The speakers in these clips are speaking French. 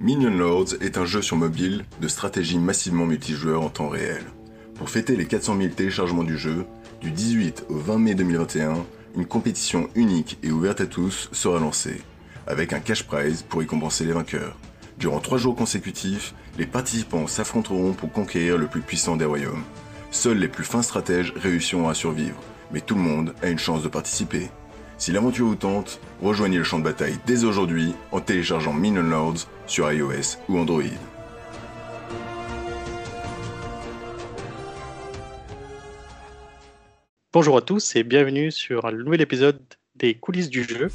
Minion Lords est un jeu sur mobile de stratégie massivement multijoueur en temps réel. Pour fêter les 400 000 téléchargements du jeu, du 18 au 20 mai 2021, une compétition unique et ouverte à tous sera lancée, avec un cash prize pour récompenser les vainqueurs. Durant trois jours consécutifs, les participants s'affronteront pour conquérir le plus puissant des royaumes. Seuls les plus fins stratèges réussiront à survivre, mais tout le monde a une chance de participer. Si l'aventure vous tente, rejoignez le champ de bataille dès aujourd'hui en téléchargeant Minion Lords sur iOS ou Android. Bonjour à tous et bienvenue sur un nouvel épisode des coulisses du jeu.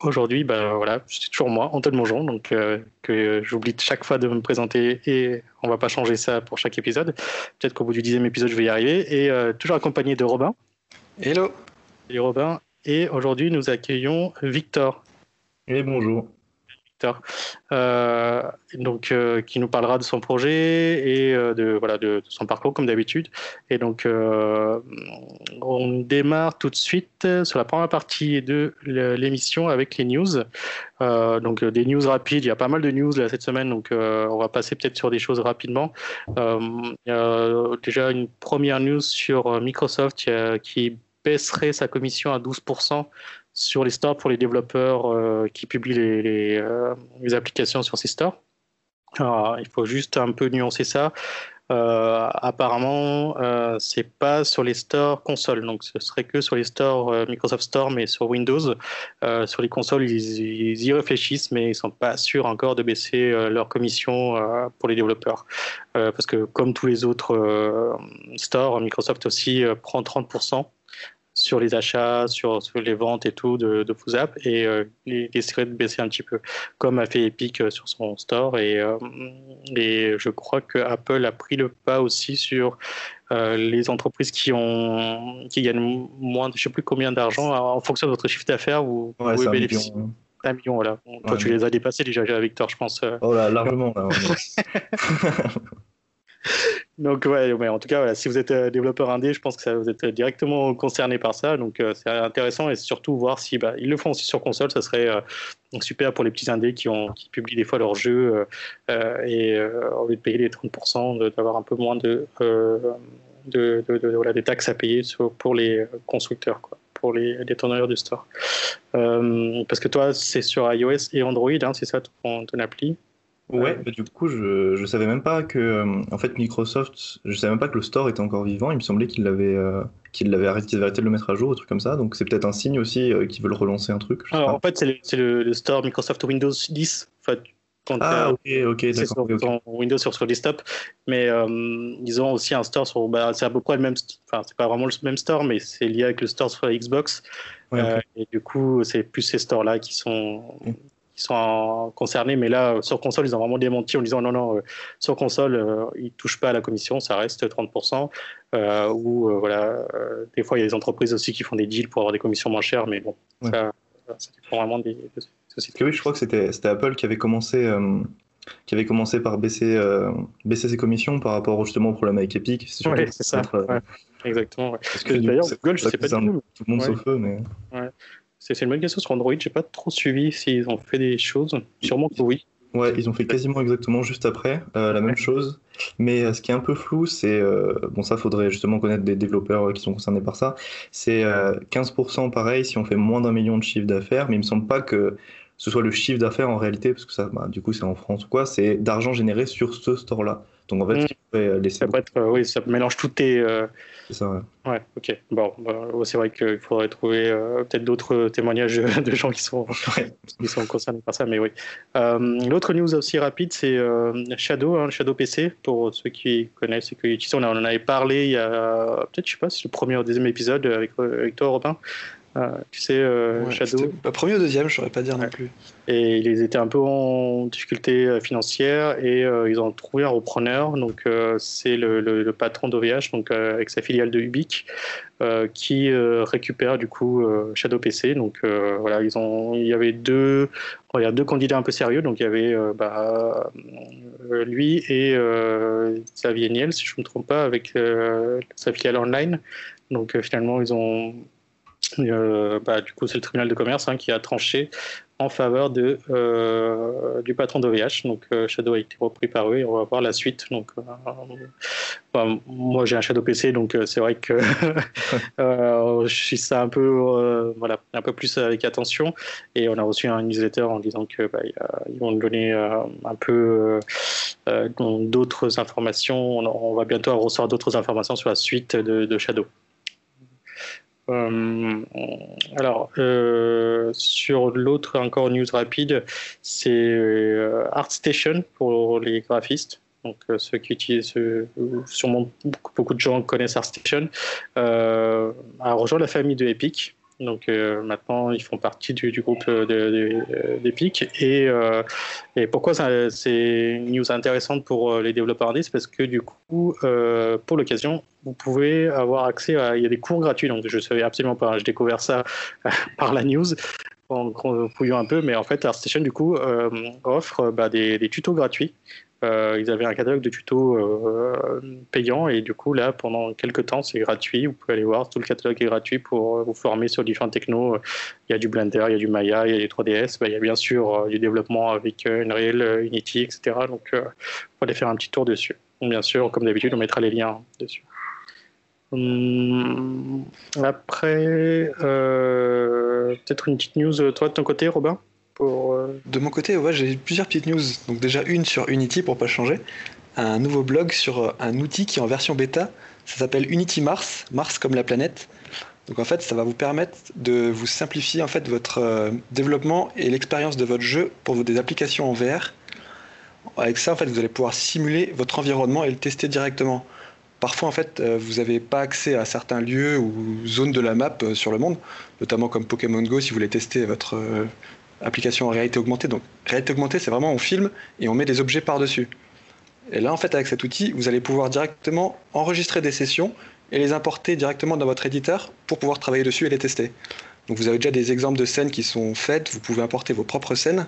Aujourd'hui, ben voilà, c'est toujours moi, Antoine Mongeon, donc euh, que j'oublie chaque fois de me présenter et on va pas changer ça pour chaque épisode. Peut-être qu'au bout du dixième épisode, je vais y arriver. Et euh, toujours accompagné de Robin. Hello. Salut Robin. Et aujourd'hui, nous accueillons Victor. Et bonjour. Euh, donc euh, qui nous parlera de son projet et euh, de voilà de, son parcours comme d'habitude. Et donc on démarre tout de suite sur la première partie de l'émission avec les news. donc des news rapides. Il y a pas mal de news là, cette semaine, donc on va passer peut-être sur des choses rapidement. il y a déjà une première news sur Microsoft qui, qui baisserait sa commission à 12% sur les stores pour les développeurs euh, qui publient les, euh, les, applications sur ces stores. Il faut juste un peu nuancer ça. Euh, apparemment, euh, c'est pas sur les stores consoles, donc ce serait que sur les stores Microsoft Store, mais sur Windows. sur les consoles, ils, y réfléchissent, mais ils sont pas sûrs encore de baisser leur commission pour les développeurs, parce que comme tous les autres stores, Microsoft aussi prend 30% sur les achats, sur, les ventes et tout de, de Foozap et euh, il essaierait de baisser un petit peu, comme a fait Epic euh, sur son store. Et, euh, et je crois que Apple a pris le pas aussi sur les entreprises qui, ont, qui gagnent moins, je sais plus combien d'argent en fonction de votre chiffre d'affaires ou, ouais, ou bénéficiez. Un million, voilà. Toi, tu les as dépassés déjà, Victor, je pense. Oh là, largement. Là, Donc ouais, mais en tout cas, si vous êtes euh, développeur indé, je pense que vous êtes directement concerné par ça. Donc euh, c'est intéressant et surtout voir si bah, ils le font aussi sur console, ça serait euh, super pour les petits indés qui, publient des fois leurs jeux et au lieu de payer les 30%, d'avoir un peu moins de, taxes à payer pour les constructeurs. Pour les détourneurs du store. parce que toi, c'est sur iOS et Android, hein, c'est ça ton appli? Ouais, du coup, je, je savais même pas que, euh, en fait, Microsoft, je savais même pas que le store était encore vivant. Il me semblait qu'il l'avait, euh, qu'il l'avait arrêté, de le mettre à jour, un truc comme ça. Donc, c'est peut-être un signe aussi euh, qu'ils veulent relancer un truc. Alors, en fait, c'est le, le, store Microsoft Windows 10. En fait, ah, ok, ok, d'accord. Sur, Windows sur, sur desktop, mais ils ont aussi un store sur. Bah, c'est à peu près le même. Enfin, c'est pas vraiment le même store, mais c'est lié avec le store sur Xbox. et du coup, c'est plus ces stores-là qui sont sont concernés, mais là, sur console, ils ont vraiment démenti en disant non, non, euh, sur console, euh, ils ne touchent pas à la commission, ça reste 30%. Euh, ou voilà, des fois, il y a des entreprises aussi qui font des deals pour avoir des commissions moins chères, mais bon, ça, ça, dépend vraiment des, sociétés. Oui, je crois que c'était Apple qui avait commencé. qui avait commencé par baisser, baisser ses commissions par rapport justement au problème avec Epic. C'est ça. Exactement. Parce que d'ailleurs, Google, je sais pas du tout. Tout le monde sauf eux, mais. C'est une bonne question sur Android. J'ai pas trop suivi s'ils ont fait des choses. Sûrement que oui. Ouais, ils ont fait quasiment exactement juste après euh, la même chose. Mais euh, ce qui est un peu flou, c'est euh, bon, ça faudrait justement connaître des développeurs qui sont concernés par ça. C'est 15% pareil si on fait moins d'un million de chiffre d'affaires, mais il me semble pas que ce soit le chiffre d'affaires en réalité, parce que ça, bah, du coup, c'est en France ou quoi. C'est d'argent généré sur ce store-là. Donc en fait, mm. laisser. Ça peut être, oui, ça mélange tout tes c'est ça, ouais. Ouais, ok. Bon, bah, c'est vrai qu'il faudrait trouver euh, peut-être d'autres témoignages de gens qui sont, qui sont concernés par ça, mais oui. Euh, l'autre news aussi rapide, c'est euh, Shadow, hein, Shadow PC, pour ceux qui connaissent et qui utilisent. On, en avait parlé il y a peut-être, je sais pas, c'est le premier ou deuxième épisode avec, avec toi, Robin. Euh, tu sais, euh, Shadow. Premier ou deuxième, je saurais pas dire non plus. Et ils étaient un peu en difficulté euh, financière et ils ont trouvé un repreneur. Donc c'est le, patron d'OVH, donc avec sa filiale de Ubique, qui récupère du coup Shadow PC. Donc voilà, ils ont, il y avait deux, il y a deux candidats un peu sérieux. Donc il y avait bah, lui et Xavier Niel, si je ne me trompe pas, avec sa filiale online. Donc finalement ils ont Euh, bah, du coup, c'est le tribunal de commerce hein, qui a tranché en faveur de, euh, du patron d'OVH. Donc, euh, Shadow a été repris par eux et on va voir la suite. Donc, moi, j'ai un Shadow PC, donc c'est vrai que je suis ça un peu, voilà, un peu plus avec attention. Et on a reçu un newsletter en disant que bah, vont nous donner un peu d'autres informations. On, va bientôt recevoir d'autres informations sur la suite de Shadow. Euh, alors, euh, sur l'autre, encore news rapide, c'est euh, ArtStation pour les graphistes. Donc, ceux qui utilisent, sûrement beaucoup, beaucoup, de gens connaissent ArtStation, a rejoint la famille de Epic. Donc euh, maintenant, ils font partie du, groupe d'Epic. De, et, euh, et, pourquoi c'est une news intéressante pour euh, les développeurs indés Parce que du coup, pour l'occasion, vous pouvez avoir accès à. Il y a des cours gratuits. Donc je ne savais absolument pas. J'ai découvert ça par la news en fouillant un peu. Mais en fait, ArtStation, du coup, offre bah, des, tutos gratuits euh, ils avaient un catalogue de tutos euh, payants et du coup là pendant quelques temps c'est gratuit. Vous pouvez aller voir tout le catalogue est gratuit pour vous former sur différents technos. Il y a du Blender, il y a du Maya, il y a du 3DS. Bah, il y a bien sûr euh, du développement avec Unreal, Unity, etc. Donc vous pouvez aller faire un petit tour dessus. bien sûr, comme d'habitude, on mettra les liens dessus. Hum, après, peut-être une petite news toi de ton côté, Robin? Euh, de mon côté, ouais, j'ai plusieurs petites news. Donc déjà une sur Unity pour pas changer, un nouveau blog sur euh, un outil qui est en version bêta. Ça s'appelle Unity Mars, Mars comme la planète. Donc en fait, ça va vous permettre de vous simplifier en fait votre euh, développement et l'expérience de votre jeu pour des applications en VR. Avec ça, en fait, vous allez pouvoir simuler votre environnement et le tester directement. Parfois, en fait, vous n'avez pas accès à certains lieux ou zones de la map sur le monde, notamment comme Pokémon Go si vous voulez tester votre, application en réalité augmentée. Donc, réalité augmentée, c'est vraiment on filme et on met des objets par-dessus. Et là, en fait, avec cet outil, vous allez pouvoir directement enregistrer des sessions et les importer directement dans votre éditeur pour pouvoir travailler dessus et les tester. Donc, vous avez déjà des exemples de scènes qui sont faites, vous pouvez importer vos propres scènes.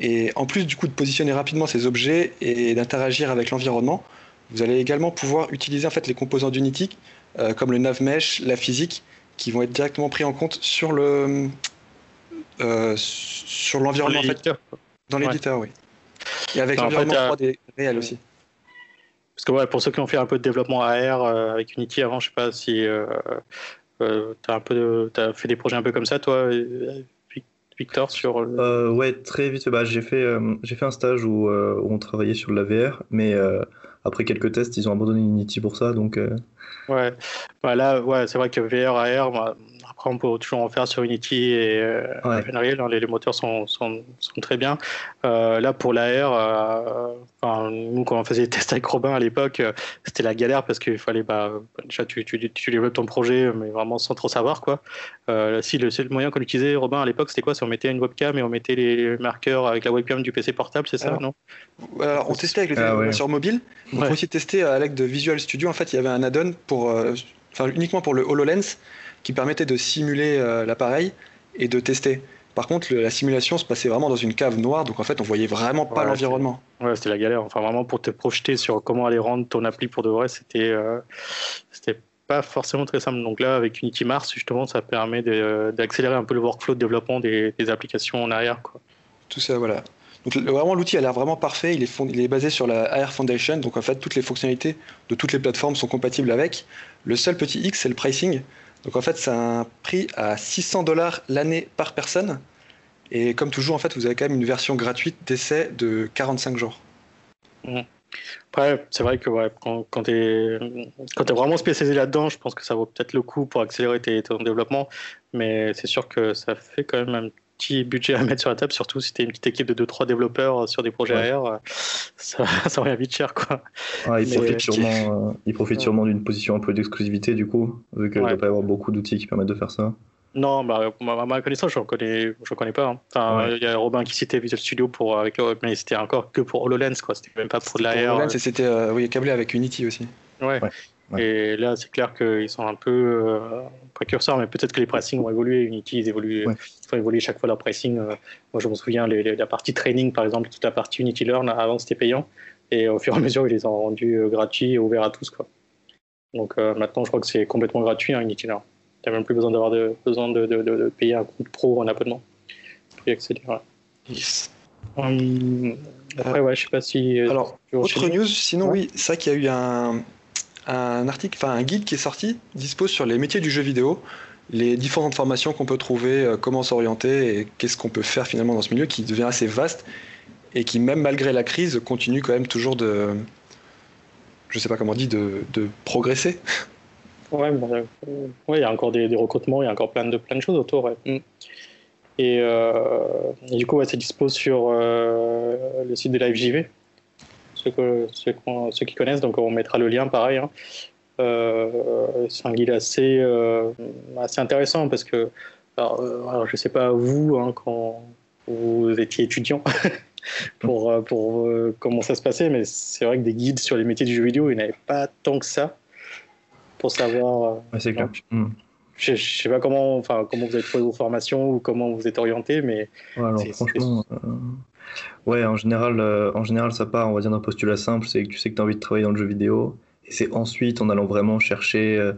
Et en plus du coup de positionner rapidement ces objets et d'interagir avec l'environnement, vous allez également pouvoir utiliser en fait les composants d'Unity euh, comme le nav mesh, la physique, qui vont être directement pris en compte sur le, sur l'environnement dans l'éditeur, oui. Et avec l'environnement 3D réel aussi. Parce que ouais, pour ceux qui ont fait un peu de développement AR euh, avec Unity avant, je sais pas si euh, euh tu as, as, fait des projets un peu comme ça, toi, Victor sur le... Ouais, très vite. Bah, j'ai fait, j'ai fait un stage où, où, on travaillait sur la VR, mais après quelques tests, ils ont abandonné Unity pour ça. Donc, Ouais, bah, là, ouais, c'est vrai que VR, AR, moi, après, on peut toujours en faire sur Unity et euh, Unreal. Hein, les, moteurs sont, sont, sont, très bien. Euh, là, pour l'AR, euh, nous, quand on faisait des tests avec Robin à l'époque, euh, c'était la galère parce qu'il fallait, bah, déjà, tu, tu, tu, développes ton projet, mais vraiment sans trop savoir. Quoi. Euh, si le seul moyen qu'on utilisait, Robin, à l'époque, c'était quoi? Si on mettait une webcam et on mettait les marqueurs avec la webcam du PC portable, c'est ça, non? Alors, On testait avec les ah, sur mobile. On peut aussi tester à l'aide de Visual Studio. En fait, il y avait un add-on pour, enfin, uniquement pour le HoloLens qui permettait de simuler euh, l'appareil et de tester. Par contre, la simulation se passait vraiment dans une cave noire, donc en fait, on voyait vraiment pas l'environnement. Ouais, c'était la galère. Enfin, vraiment pour te projeter sur comment aller rendre ton appli pour de vrai, c'était euh, pas forcément très simple. Donc là, avec Unity Mars, justement, ça permet d'accélérer un peu le workflow de développement des, applications en arrière. Quoi. Tout ça, voilà. Donc vraiment, l'outil a l'air vraiment parfait. Il est, il est basé sur la AR Foundation, donc en fait, toutes les fonctionnalités de toutes les plateformes sont compatibles avec. Le seul petit X, c'est le pricing. Donc en fait, c'est un prix à 600 dollars l'année par personne. Et comme toujours, en fait, vous avez quand même une version gratuite d'essai de 45 jours. Mmh. Après, c'est vrai que quand, quand tu es, vraiment spécialisé là-dedans, je pense que ça vaut peut-être le coup pour accélérer ton développement. Mais c'est sûr que ça fait quand même un petit budget à mettre sur la table, surtout si tu es une petite équipe de 2-3 développeurs sur des projets aériens, ça, ça revient vite cher. Quoi. il, profite sûrement, euh, il profite sûrement d'une position un peu d'exclusivité, du coup, vu qu'il ne doit pas y avoir beaucoup d'outils qui permettent de faire ça. Non, bah, à ma connaissance, je ne connais, je connais pas. Hein. Enfin, Il y a Robin qui citait Visual Studio, pour, avec, mais c'était encore que pour HoloLens, quoi. C'était même pas pour de l'AR. HoloLens, c'était euh, oui, câblé avec Unity aussi. Ouais. Et là, c'est clair qu'ils sont un peu euh, précurseurs, mais peut-être que les pricing vont évoluer. Unity, ils évoluent, ils font évoluer chaque fois leur pricing. Euh. moi, je me souviens, la partie training, par exemple, toute la partie Unity Learn, avant, c'était payant. Et au fur et à mesure, ils les ont rendus euh, gratuits et ouverts à tous. Quoi. Donc maintenant, je crois que c'est complètement gratuit, hein, Unity Learn. n'as même plus besoin d'avoir de, besoin de, de, de, payer un compte pro en abonnement. Tu accéder. Hum, après, ouais, je sais pas si. Alors, autre news, sinon, oui, c'est vrai qu'il y a eu un, un article, enfin un guide qui est sorti, dispose sur les métiers du jeu vidéo, les différentes formations qu'on peut trouver, euh, comment s'orienter et qu'est-ce qu'on peut faire finalement dans ce milieu qui devient assez vaste et qui, même malgré la crise, continue quand même toujours de. Je sais pas comment on dit, de, de progresser. Ouais, euh, il y a encore des, recrutements, il y a encore plein de, plein de choses autour. Mm. Et, euh, et, du coup, ouais, c'est dispo sur le site de LiveJV ceux, ceux, qui connaissent, donc on mettra le lien pareil. Hein. Euh, c'est un guide assez, euh, assez intéressant parce que, alors, euh, je ne sais pas vous, hein, quand vous étiez étudiant, pour, pour comment ça se passait, mais c'est vrai que des guides sur les métiers du jeu vidéo, il n'y avait pas tant que ça pour savoir. clair. Hmm. Je ne sais pas comment, enfin, comment vous avez trouvé vos formations ou comment vous êtes orienté, mais. alors, franchement, Ouais, en général, euh, en général, ça part, on va dire, d'un postulat simple, c'est que tu sais que tu as envie de travailler dans le jeu vidéo. Et c'est ensuite, en allant vraiment chercher euh,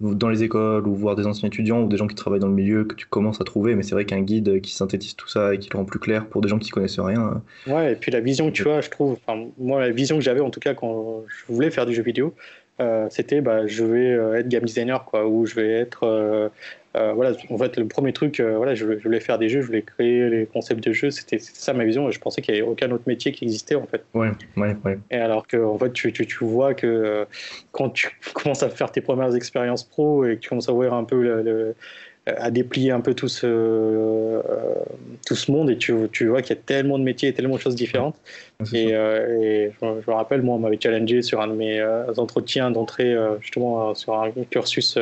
dans les écoles ou voir des anciens étudiants ou des gens qui travaillent dans le milieu que tu commences à trouver. Mais c'est vrai qu'un guide qui synthétise tout ça et qui le rend plus clair pour des gens qui connaissent rien. Euh, ouais, et puis la vision que tu as, je trouve, moi, la vision que j'avais en tout cas quand je voulais faire du jeu vidéo, c'était bah, je vais être game designer, quoi, ou je vais être euh, voilà, en fait, le premier truc, euh, voilà, je, voulais faire des jeux, je voulais créer les concepts de jeux, c'était ça ma vision. Je pensais qu'il n'y avait aucun autre métier qui existait en fait. Ouais, ouais, ouais. Et alors que en fait, tu, tu, tu vois que euh, quand tu commences à faire tes premières expériences pro et que tu commences à voir un peu le, à déplier un peu tout ce, tout ce monde et tu, tu vois qu'il y a tellement de métiers et tellement de choses différentes. et, et je, me rappelle, moi, on m'avait challengé sur un de mes entretiens d'entrée, justement, sur un cursus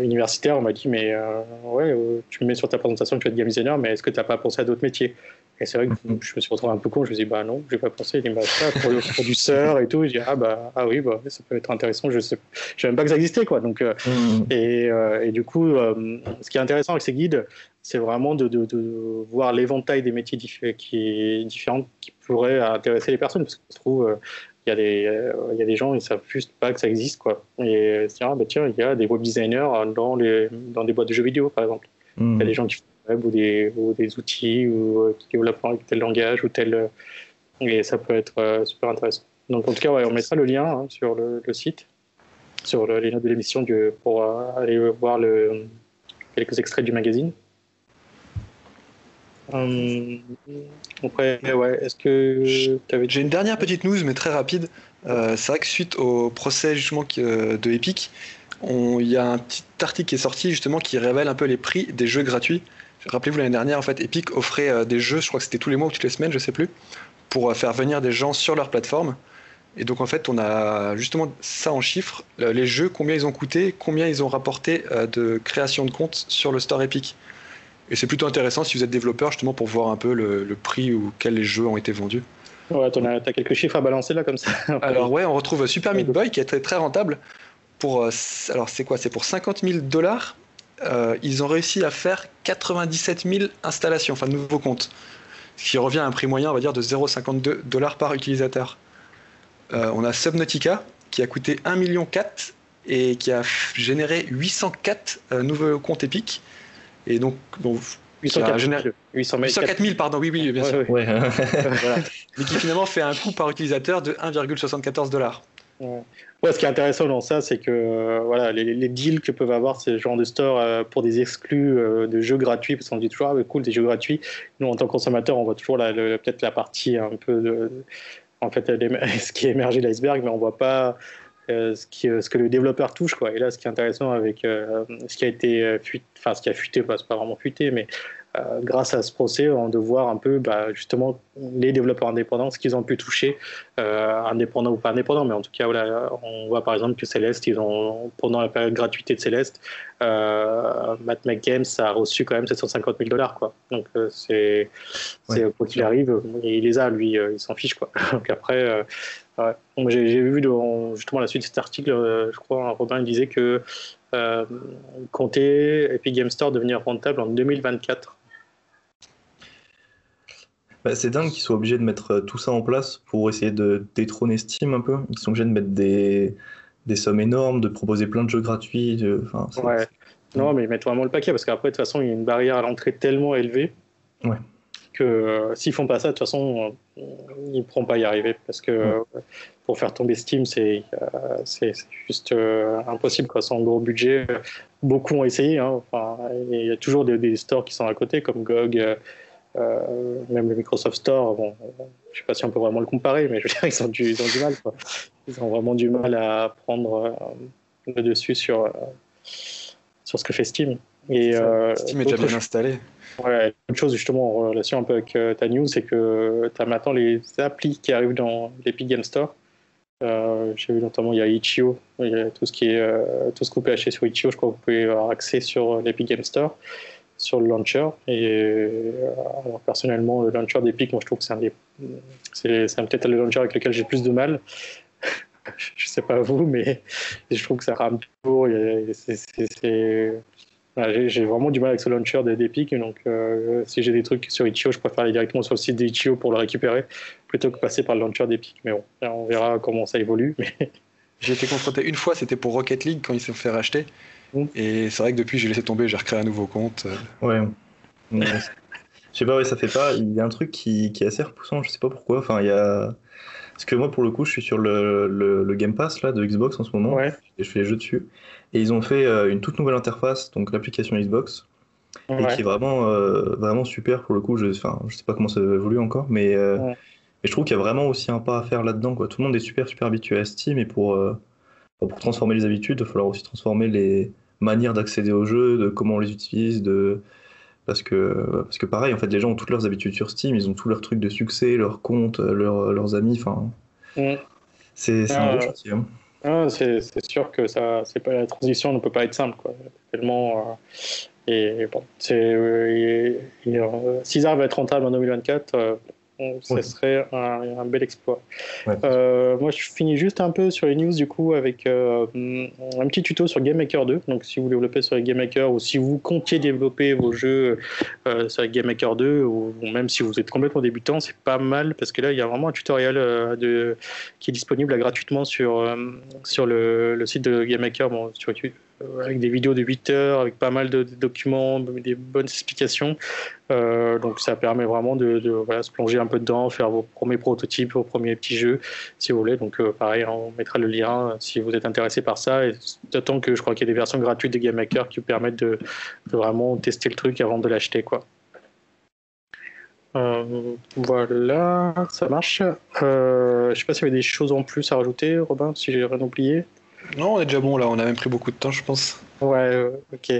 universitaire, on m'a dit mais euh, ouais, euh, tu mets sur ta présentation que tu es game designer, mais est-ce que tu n'as pas pensé à d'autres métiers? Et c'est vrai que je me suis retrouvé un peu con. Je me suis dit bah non, j'ai pas pensé. Il m'a ça pour le producteur et tout. je dis ah bah ah oui, bah, ça peut être intéressant. Je sais, je savais même pas que ça existait quoi. Donc mm. et, et, du coup, ce qui est intéressant avec ces guides, c'est vraiment de, de, de voir l'éventail des métiers qui est différents qui pourraient intéresser les personnes parce que je trouve il y, a des, euh, il y a des gens, ils savent juste pas que ça existe. Quoi. Et se ah, bah, tiens, il y a des web designers dans, les, dans des boîtes de jeux vidéo, par exemple. Il y a hmm. des gens qui font web ou des, ou des outils ou euh, qui développent avec tel langage ou tel. Euh, et ça peut être super intéressant. Donc, en tout cas, ouais, on mettra le lien hein, sur le, le, site, sur les notes de l'émission pour aller voir le, quelques extraits du magazine. Euh, est-ce que J'ai une dernière petite news, mais très rapide. Euh, c'est vrai que suite au procès justement euh, de Epic, il y a un petit article qui est sorti justement qui révèle un peu les prix des jeux gratuits. Rappelez-vous l'année dernière, en fait, Epic offrait des jeux, je crois que c'était tous les mois ou toutes les semaines, je sais plus, pour faire venir des gens sur leur plateforme. Et donc en fait, on a justement ça en chiffres, les jeux, combien ils ont coûté, combien ils ont rapporté de création de comptes sur le store Epic. Et c'est plutôt intéressant si vous êtes développeur, justement, pour voir un peu le, prix auquel les jeux ont été vendus. Ouais, tu as, quelques chiffres à balancer là, comme ça. alors, ouais, on retrouve Super Meat Boy qui est très, très rentable. Pour, euh, alors, c'est quoi? C'est pour 50 000 dollars. Euh, ils ont réussi à faire 97 000 installations, enfin, nouveaux comptes. Ce qui revient à un prix moyen, on va dire, de 0,52 dollars par utilisateur. Euh, on a Subnautica qui a coûté 1,4 million et qui a généré 804 nouveaux comptes épiques. Et donc, donc 804, 000, pardon, oui, oui, bien sûr. Ouais. Mais qui finalement fait un coût par utilisateur de 1,74 dollars. Ouais. ce qui est intéressant dans ça, c'est que euh, voilà, les, deals que peuvent avoir ces genres de stores euh, pour des exclus euh, de jeux gratuits, parce qu'on dit toujours, ah, cool, des jeux gratuits. Nous, en tant que consommateurs, on voit toujours peut-être la partie un peu de, en fait, ce qui est émergé de l'iceberg, mais on voit pas euh, euh, ce, que le développeur touche. Quoi. Et là, ce qui est intéressant avec euh, ce qui a été fuité, enfin ce qui a fuité, c'est pas vraiment fuité, mais grâce à ce procès, on de voir un peu bah, justement les développeurs indépendants, ce qu'ils ont pu toucher, indépendants ou pas indépendants, mais en tout cas, voilà, on voit par exemple que Céleste, ils ont, pendant la période gratuité de Céleste, Matt McGames a reçu quand même 750 000 dollars. Quoi. Donc, c'est, ouais. quoi qu'il arrive, il les a, lui, il s'en fiche. Quoi. Donc après, j'ai vu justement la suite de cet article, euh, je crois, Robin disait que euh, comptait Epic Game Store devenir rentable en 2024. Bah, c'est dingue qu'ils soient obligés de mettre euh, tout ça en place pour essayer de détrôner Steam un peu. Ils sont obligés de mettre des, des sommes énormes, de proposer plein de jeux gratuits. De... Enfin, c'est- Ouais. Non, mais ils mettent vraiment le paquet parce qu'après, de toute façon, il y a une barrière à l'entrée tellement élevée Ouais. que euh, s'ils font pas ça, de toute façon, euh, ils ne pourront pas y arriver parce que Ouais. euh, pour faire tomber Steam, c'est c'est juste impossible. Quoi. Sans gros budget, beaucoup ont essayé. hein. Enfin, il y a toujours des, des stores qui sont à côté, comme GOG, même le Microsoft Store. Bon, je sais pas si on peut vraiment le comparer, mais je veux dire, ils ont du, ils ont du mal. Quoi. Ils ont vraiment du mal à prendre euh, le dessus sur, euh, sur ce que fait Steam. Et, euh, Steam est déjà bien installé. Ouais, autre chose justement en relation un peu avec euh, ta news, c'est que tu as maintenant les applis qui arrivent dans l'Epic Game Store. Euh, J'ai vu notamment, il y a Itch.io, tout ce, qui est, euh, tout ce que vous pouvez acheter sur Itch.io, je crois que vous pouvez avoir accès sur l'Epic Game Store, sur le launcher. Et euh, alors, personnellement, le launcher d'Epic, moi je trouve que c'est un des. C'est peut-être le launcher avec lequel j'ai plus de mal. je sais pas vous, mais je trouve que ça rame toujours. voilà, j'ai- vraiment du mal avec ce launcher de- d'Epic, donc euh, si j'ai des trucs sur Itch.io, je préfère aller directement sur le site d'Itch.io pour le récupérer plutôt que passer par le launcher d'Epic. Mais bon, on verra comment ça évolue. Mais J'ai été confronté une fois, c'était pour Rocket League quand ils se sont fait racheter. Et c'est vrai que depuis, j'ai laissé tomber, j'ai recréé un nouveau compte. euh, Ouais. Je sais pas, ouais, ça fait pas. Il y a un truc qui, qui est assez repoussant, je sais pas pourquoi. Enfin, il y a. Parce que moi, pour le coup, je suis sur le, le, le Game Pass là, de Xbox en ce moment. ouais, Et je fais les jeux dessus. Et ils ont fait euh, une toute nouvelle interface, donc l'application Xbox, et ouais. qui est vraiment, euh, vraiment super pour le coup. Je, enfin, je sais pas comment ça évolue encore, mais, euh, Ouais. mais je trouve qu'il y a vraiment aussi un pas à faire là-dedans. Quoi. Tout le monde est super, super habitué à Steam, et pour, pour transformer les habitudes, il va falloir aussi transformer les manières d'accéder aux jeux, de comment on les utilise, de. Parce que, parce que pareil, en fait, les gens ont toutes leurs habitudes sur Steam, ils ont tous leurs trucs de succès, leurs comptes, leurs, leurs amis, enfin, Mm. c'est Ah, gros chantier. hein. Ah, c'est sûr que ça, c'est pas la transition ne peut pas être simple, quoi. Tellement. euh, et bon, c'est. euh, euh, S'ils arrivent à être rentable en 2024, euh, bon, ce Ouais. serait un, un bel exploit. Ouais. Euh, moi, je finis juste un peu sur les news du coup avec euh, un petit tuto sur Game Maker 2. Donc, si vous développez sur Game Maker ou si vous comptiez développer vos jeux euh, sur Game Maker 2 ou, ou même si vous êtes complètement débutant, c'est pas mal parce que là, il y a vraiment un tutoriel euh, de, qui est disponible là, gratuitement sur, euh, sur le, le site de Game Maker, bon, sur YouTube, euh, avec des vidéos de 8 heures, avec pas mal de, documents, des bonnes explications. Euh, donc ça permet vraiment de, se plonger un peu dedans, faire vos premiers prototypes, vos premiers petits jeux, si vous voulez. Donc euh, pareil, on mettra le lien euh, si vous êtes intéressé par ça. Et d'autant que je crois qu'il y a des versions gratuites de Game Maker qui vous permettent de, vraiment tester le truc avant de l'acheter. quoi. Euh, voilà, ça marche. Euh, je sais pas s'il y avait des choses en plus à rajouter, Robin, si j'ai rien oublié. Non, on est déjà bon là, on a même pris beaucoup de temps, je pense. Ouais, euh, ok.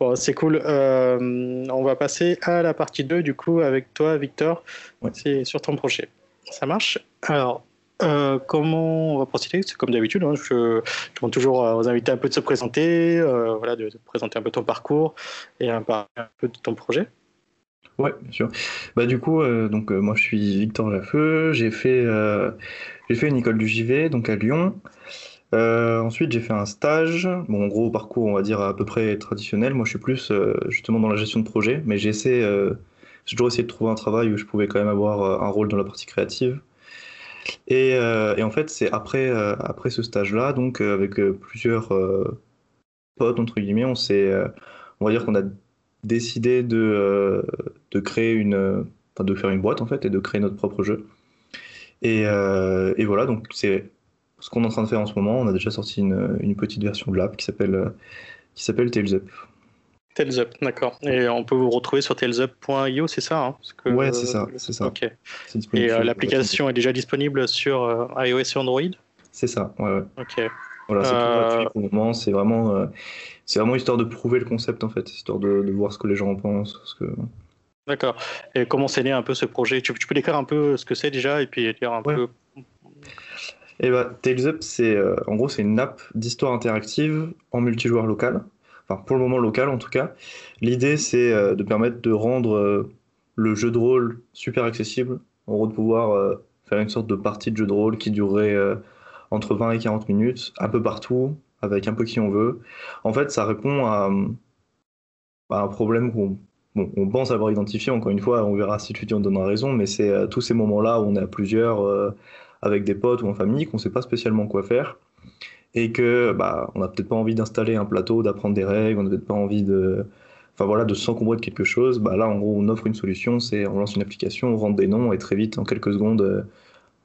Bon, c'est cool. Euh, on va passer à la partie 2, du coup, avec toi, Victor. Ouais. C'est sur ton projet. Ça marche? Alors, euh, comment on va procéder? C'est comme d'habitude, hein, je, je demande toujours aux invités un peu de se présenter, euh, voilà, de, de présenter un peu ton parcours et un, peu de ton projet. Ouais, bien sûr. Bah du coup, euh, donc euh, moi je suis Victor Lafeu. J'ai fait, euh, j'ai fait une école du JV, donc à Lyon. Euh, ensuite, j'ai fait un stage. Bon, en gros, parcours, on va dire à peu près traditionnel. Moi, je suis plus euh, justement dans la gestion de projet, mais euh, j'ai toujours essayé de trouver un travail où je pouvais quand même avoir un rôle dans la partie créative. Et, et en fait, c'est après, après ce stage-là, donc avec plusieurs potes entre guillemets, on s'est, on va dire qu'on a décidé de, de créer une, de faire une boîte en fait et de créer notre propre jeu. Et, et voilà, donc c'est ce qu'on est en train de faire en ce moment. On a déjà sorti une, une petite version de l'app qui s'appelle qui s'appelle Tales Up. Tails Up, d'accord. Et on peut vous retrouver sur tailsup.io, c'est ça hein Parce que, Ouais, c'est ça, c'est ça. Ok. Et euh, l'application est déjà disponible sur euh, iOS et Android? C'est ça, ouais, ouais. Ok. Voilà, c'est tout Euh, gratuit pour le moment. C'est vraiment, c'est vraiment histoire de prouver le concept en fait, histoire de, de voir ce que les gens en pensent. Ce que... D'accord. Et comment s'est né un peu ce projet? Tu, tu peux décrire un peu ce que c'est déjà et puis dire un Ouais. peu. Et bah, Tales Up, c'est euh, en gros c'est une app d'histoire interactive en multijoueur local. Enfin, pour le moment local en tout cas. L'idée c'est euh, de permettre de rendre euh, le jeu de rôle super accessible. En gros, de pouvoir faire une sorte de partie de jeu de rôle qui durerait entre 20 et 40 minutes, un peu partout, avec un peu qui on veut. En fait, ça répond à, un problème qu'on bon, on pense avoir identifié. Encore une fois, on verra si tu en donneras raison, mais c'est tous ces moments-là où on est à plusieurs. Avec des potes ou en famille qu'on ne sait pas spécialement quoi faire. et que bah, on n'a peut-être pas envie d'installer un plateau, d'apprendre des règles, on n'a peut-être pas envie de, enfin voilà, de s'encombrer de quelque chose, bah là en gros on offre une solution, c'est on lance une application, on rentre des noms et très vite en quelques secondes euh,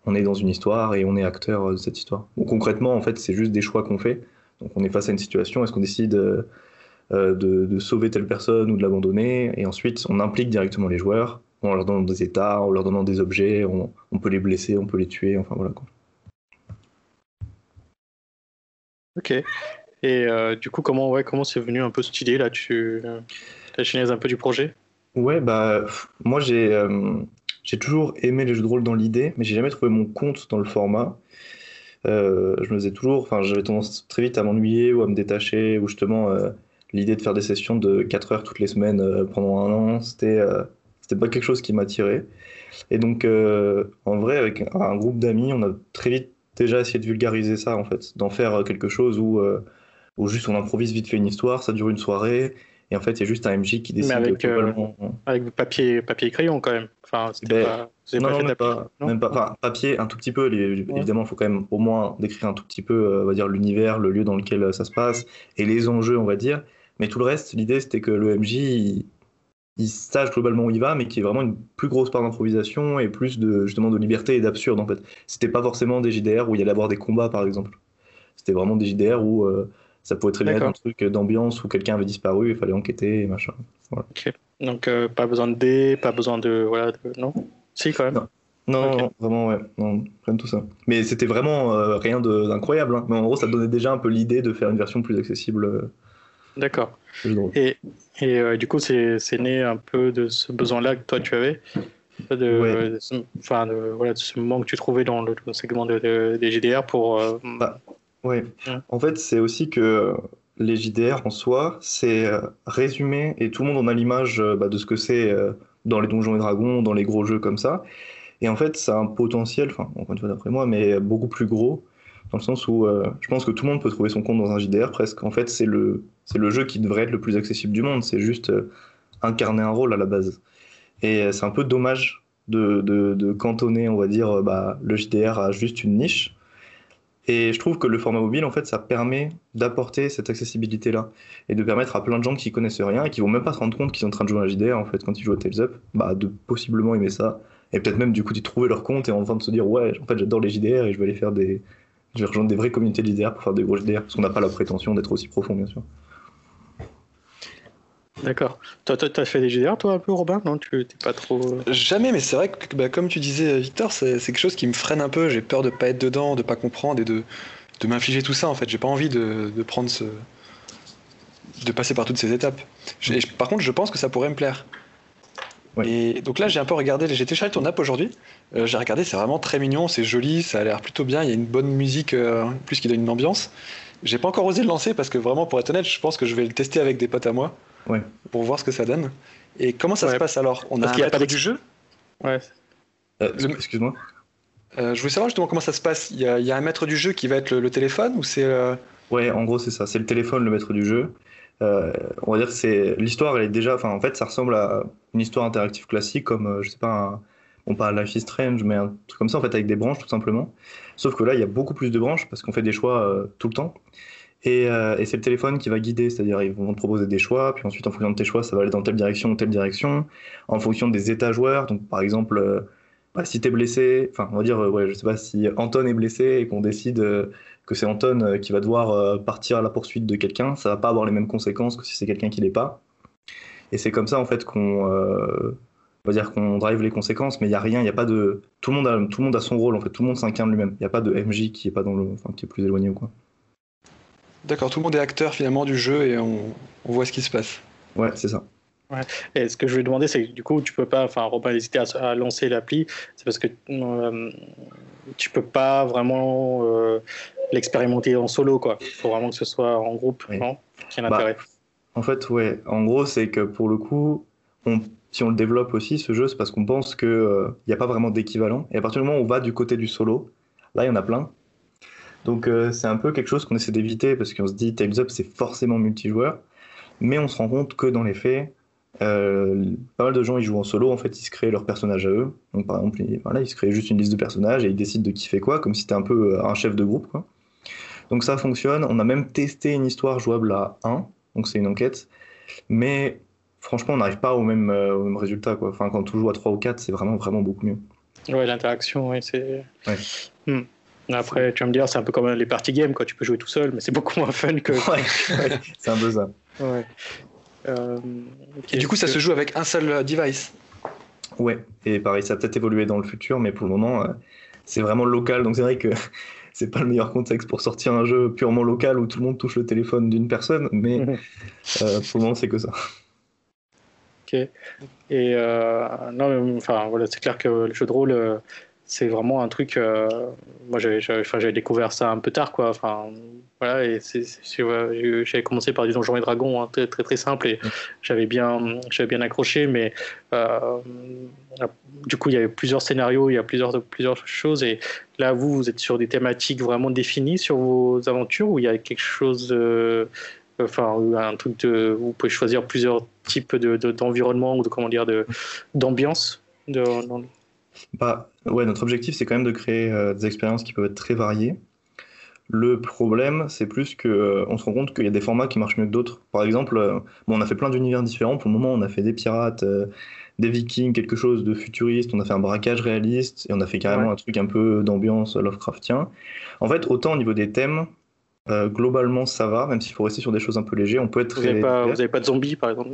on est dans une histoire et on est acteur de cette histoire. Donc concrètement en fait c'est juste des choix qu'on fait. Donc on est face à une situation, est-ce qu'on décide euh, de, sauver telle personne ou de l'abandonner? Et ensuite on implique directement les joueurs en leur donnant des états, en leur donnant des objets, on, on peut les blesser, on peut les tuer, enfin voilà quoi. Ok. Et euh, du coup, comment ouais, comment c'est venu un peu cette idée là? Tu la genèse un peu du projet? Ouais, bah moi j'ai euh, j'ai toujours aimé les jeux de rôle dans l'idée, mais j'ai jamais trouvé mon compte dans le format. Euh, je me faisais toujours, enfin j'avais tendance très vite à m'ennuyer ou à me détacher, ou justement l'idée de faire des sessions de 4 heures toutes les semaines pendant un an, c'était c'était pas quelque chose qui m'attirait. Et donc en vrai avec un groupe d'amis, on a très vite déjà essayer de vulgariser ça, en fait, d'en faire euh, quelque chose où, euh, où juste on improvise vite fait une histoire, ça dure une soirée, et en fait, il y a juste un MJ qui décide. Mais avec, euh, avec papier, papier et crayon quand même. Enfin, ben, pas, non, pas, non, pas, même pas. Enfin, papier, un tout petit peu. Évidemment, il faut quand même au moins décrire un tout petit peu, on va dire, l'univers, le lieu dans lequel ça se passe, et les enjeux, on va dire. Mais tout le reste, l'idée, c'était que le MJ, il sache globalement où il va, mais qui est vraiment une plus grosse part d'improvisation et plus de justement de liberté et d'absurde en fait. C'était pas forcément des JDR où il y allait avoir des combats par exemple. C'était vraiment des JDR où euh, ça pouvait très bien être un truc d'ambiance où quelqu'un avait disparu, il fallait enquêter et machin. Donc euh, pas besoin de dés, pas besoin de voilà, non? Si quand même. Non. Non, vraiment, ouais, non, rien de tout ça. Mais c'était vraiment euh, rien d'incroyable. Hein. Mais en gros, ça donnait déjà un peu l'idée de faire une version plus accessible. D'accord. Et, et euh, du coup, c'est né un peu de ce besoin-là que toi tu avais, de, enfin, de, voilà, de ce moment que tu trouvais dans le, segment de, des JDR pour. Euh, bah, ouais. En fait, c'est aussi que les JDR en soi, c'est euh, résumé et tout le monde en a l'image bah, de ce que c'est dans les Donjons et Dragons, dans les gros jeux comme ça. Et en fait, ça a un potentiel, enfin, encore une fois d'après moi, mais beaucoup plus gros dans le sens où euh, je pense que tout le monde peut trouver son compte dans un JDR presque. En fait, c'est le, c'est le jeu qui devrait être le plus accessible du monde. C'est juste euh, incarner un rôle à la base. Et euh, c'est un peu dommage de, cantonner, on va dire, bah, le JDR à juste une niche. Et je trouve que le format mobile, en fait, ça permet d'apporter cette accessibilité-là et de permettre à plein de gens qui connaissent rien et qui vont même pas se rendre compte qu'ils sont en train de jouer à un JDR, en fait, quand ils jouent à Tales Up, bah, de possiblement aimer ça et peut-être même du coup d'y trouver leur compte et en train de se dire ouais, en fait, j'adore les JDR et je vais aller faire des, je vais rejoindre des vraies communautés d'IDR pour faire des gros JDR, parce qu'on n'a pas la prétention d'être aussi profond, bien sûr. D'accord. Toi, tu as fait des JDR, toi, un peu, Robin? Non, tu n'es pas trop. Euh, Jamais, mais c'est vrai que, bah, comme tu disais, Victor, c'est quelque chose qui me freine un peu. J'ai peur de pas être dedans, de pas comprendre et de, de m'infliger tout ça, en fait. J'ai pas envie de, de, prendre ce. de passer par toutes ces étapes. Par contre, je pense que ça pourrait me plaire. Et donc là, j'ai un peu regardé, j'ai téléchargé ton app aujourd'hui. Euh, j'ai regardé, c'est vraiment très mignon, c'est joli, ça a l'air plutôt bien. Il y a une bonne musique, euh, plus qui donne une ambiance. J'ai pas encore osé le lancer parce que vraiment, pour être honnête, je pense que je vais le tester avec des potes à moi pour voir ce que ça donne. Et comment ça se passe alors? On a qu'il n'y a pas du jeu? Ouais. Euh, excuse-moi. je voulais savoir justement comment ça se passe. Il y, a, un maître du jeu qui va être le, le téléphone ou c'est. Ouais, en gros, c'est ça. C'est le téléphone, le maître du jeu. Euh, on va dire que c'est l'histoire, elle est déjà, enfin en fait, ça ressemble à une histoire interactive classique comme, euh, je sais pas, on parle Life is Strange, mais un truc comme ça en fait avec des branches tout simplement. Sauf que là, il y a beaucoup plus de branches parce qu'on fait des choix euh, tout le temps. Et, c'est le téléphone qui va guider, c'est-à-dire ils vont te proposer des choix, puis ensuite en fonction de tes choix, ça va aller dans telle direction ou telle direction, en fonction des états joueurs. Donc par exemple, bah, si tu es blessé, enfin on va dire, ouais, je sais pas, si Anton est blessé et qu'on décide que c'est Anton euh, qui va devoir euh, partir à la poursuite de quelqu'un, ça va pas avoir les mêmes conséquences que si c'est quelqu'un qui l'est pas. Et c'est comme ça en fait qu'on euh, va dire qu'on drive les conséquences, mais il y a rien, il y a pas de tout le monde a tout le monde a son rôle en fait, tout le monde s'incarne lui-même. Il n'y a pas de MJ qui est pas dans le, enfin, qui est plus éloigné ou quoi. D'accord, tout le monde est acteur finalement du jeu et on, on voit ce qui se passe. Ouais, c'est ça. Et ce que je vais demander, c'est que du coup, tu peux pas, enfin, Robin hésiter à, lancer l'appli, c'est parce que euh, tu peux pas vraiment euh, l'expérimenter en solo, quoi. Il faut vraiment que ce soit en groupe, non? Bah, En fait, ouais. En gros, c'est que pour le coup, on, si on le développe aussi, ce jeu, c'est parce qu'on pense qu'il n'y euh, a pas vraiment d'équivalent. Et à partir du moment où on va du côté du solo, là, il y en a plein. Donc, c'est un peu quelque chose qu'on essaie d'éviter parce qu'on se dit, Tales Up, c'est forcément multijoueur. Mais on se rend compte que dans les faits, euh, pas mal de gens ils jouent en solo, en fait ils se créent leur personnage à eux. Donc par exemple, ils, voilà, ils se créent juste une liste de personnages et ils décident de qui fait quoi, comme si c'était un peu euh, un chef de groupe. Quoi. Donc ça fonctionne. On a même testé une histoire jouable à 1, donc c'est une enquête. Mais franchement, on n'arrive pas au même, euh, au même résultat. Quoi. Enfin, quand on joue à 3 ou 4, c'est vraiment, vraiment beaucoup mieux. Ouais, l'interaction, ouais, c'est. Hmm. Après, tu vas me dire, c'est un peu comme les party games, quoi. Tu peux jouer tout seul, mais c'est beaucoup moins fun que. ouais, c'est un peu ça. Ouais. Euh, et du coup, ça se joue avec un seul euh, device Ouais, et pareil, ça a peut-être évolué dans le futur, mais pour le moment, c'est vraiment local. Donc c'est vrai que c'est pas le meilleur contexte pour sortir un jeu purement local où tout le monde touche le téléphone d'une personne, mais pour le moment, c'est que ça. Et euh, non, enfin voilà, c'est clair que le jeu de rôle, euh, c'est vraiment un truc. Euh, moi, j'avais découvert ça un peu tard, quoi. Enfin, voilà, j'avais commencé par du Donjons et Dragons, hein, très, très, très simple, et j'avais bien, j'avais bien accroché, mais du coup, il y avait plusieurs scénarios, il y a plusieurs, plusieurs choses, et là, vous, vous êtes sur des thématiques vraiment définies sur vos aventures, ou il y a quelque chose de enfin un truc de vous pouvez choisir plusieurs types de, d'environnement ou de comment dire de d'ambiance bah ouais notre objectif c'est quand même de créer euh, des expériences qui peuvent être très variées le problème c'est plus que euh, on se rend compte qu'il y a des formats qui marchent mieux que d'autres par exemple euh, bon on a fait plein d'univers différents pour le moment on a fait des pirates des vikings quelque chose de futuriste on a fait un braquage réaliste et on a fait carrément un truc un peu d'ambiance Lovecraftien en fait autant au niveau des thèmes euh, globalement, ça va, même s'il faut rester sur des choses un peu légères. On peut être. Vous n'avez pas, pas, de zombies, par exemple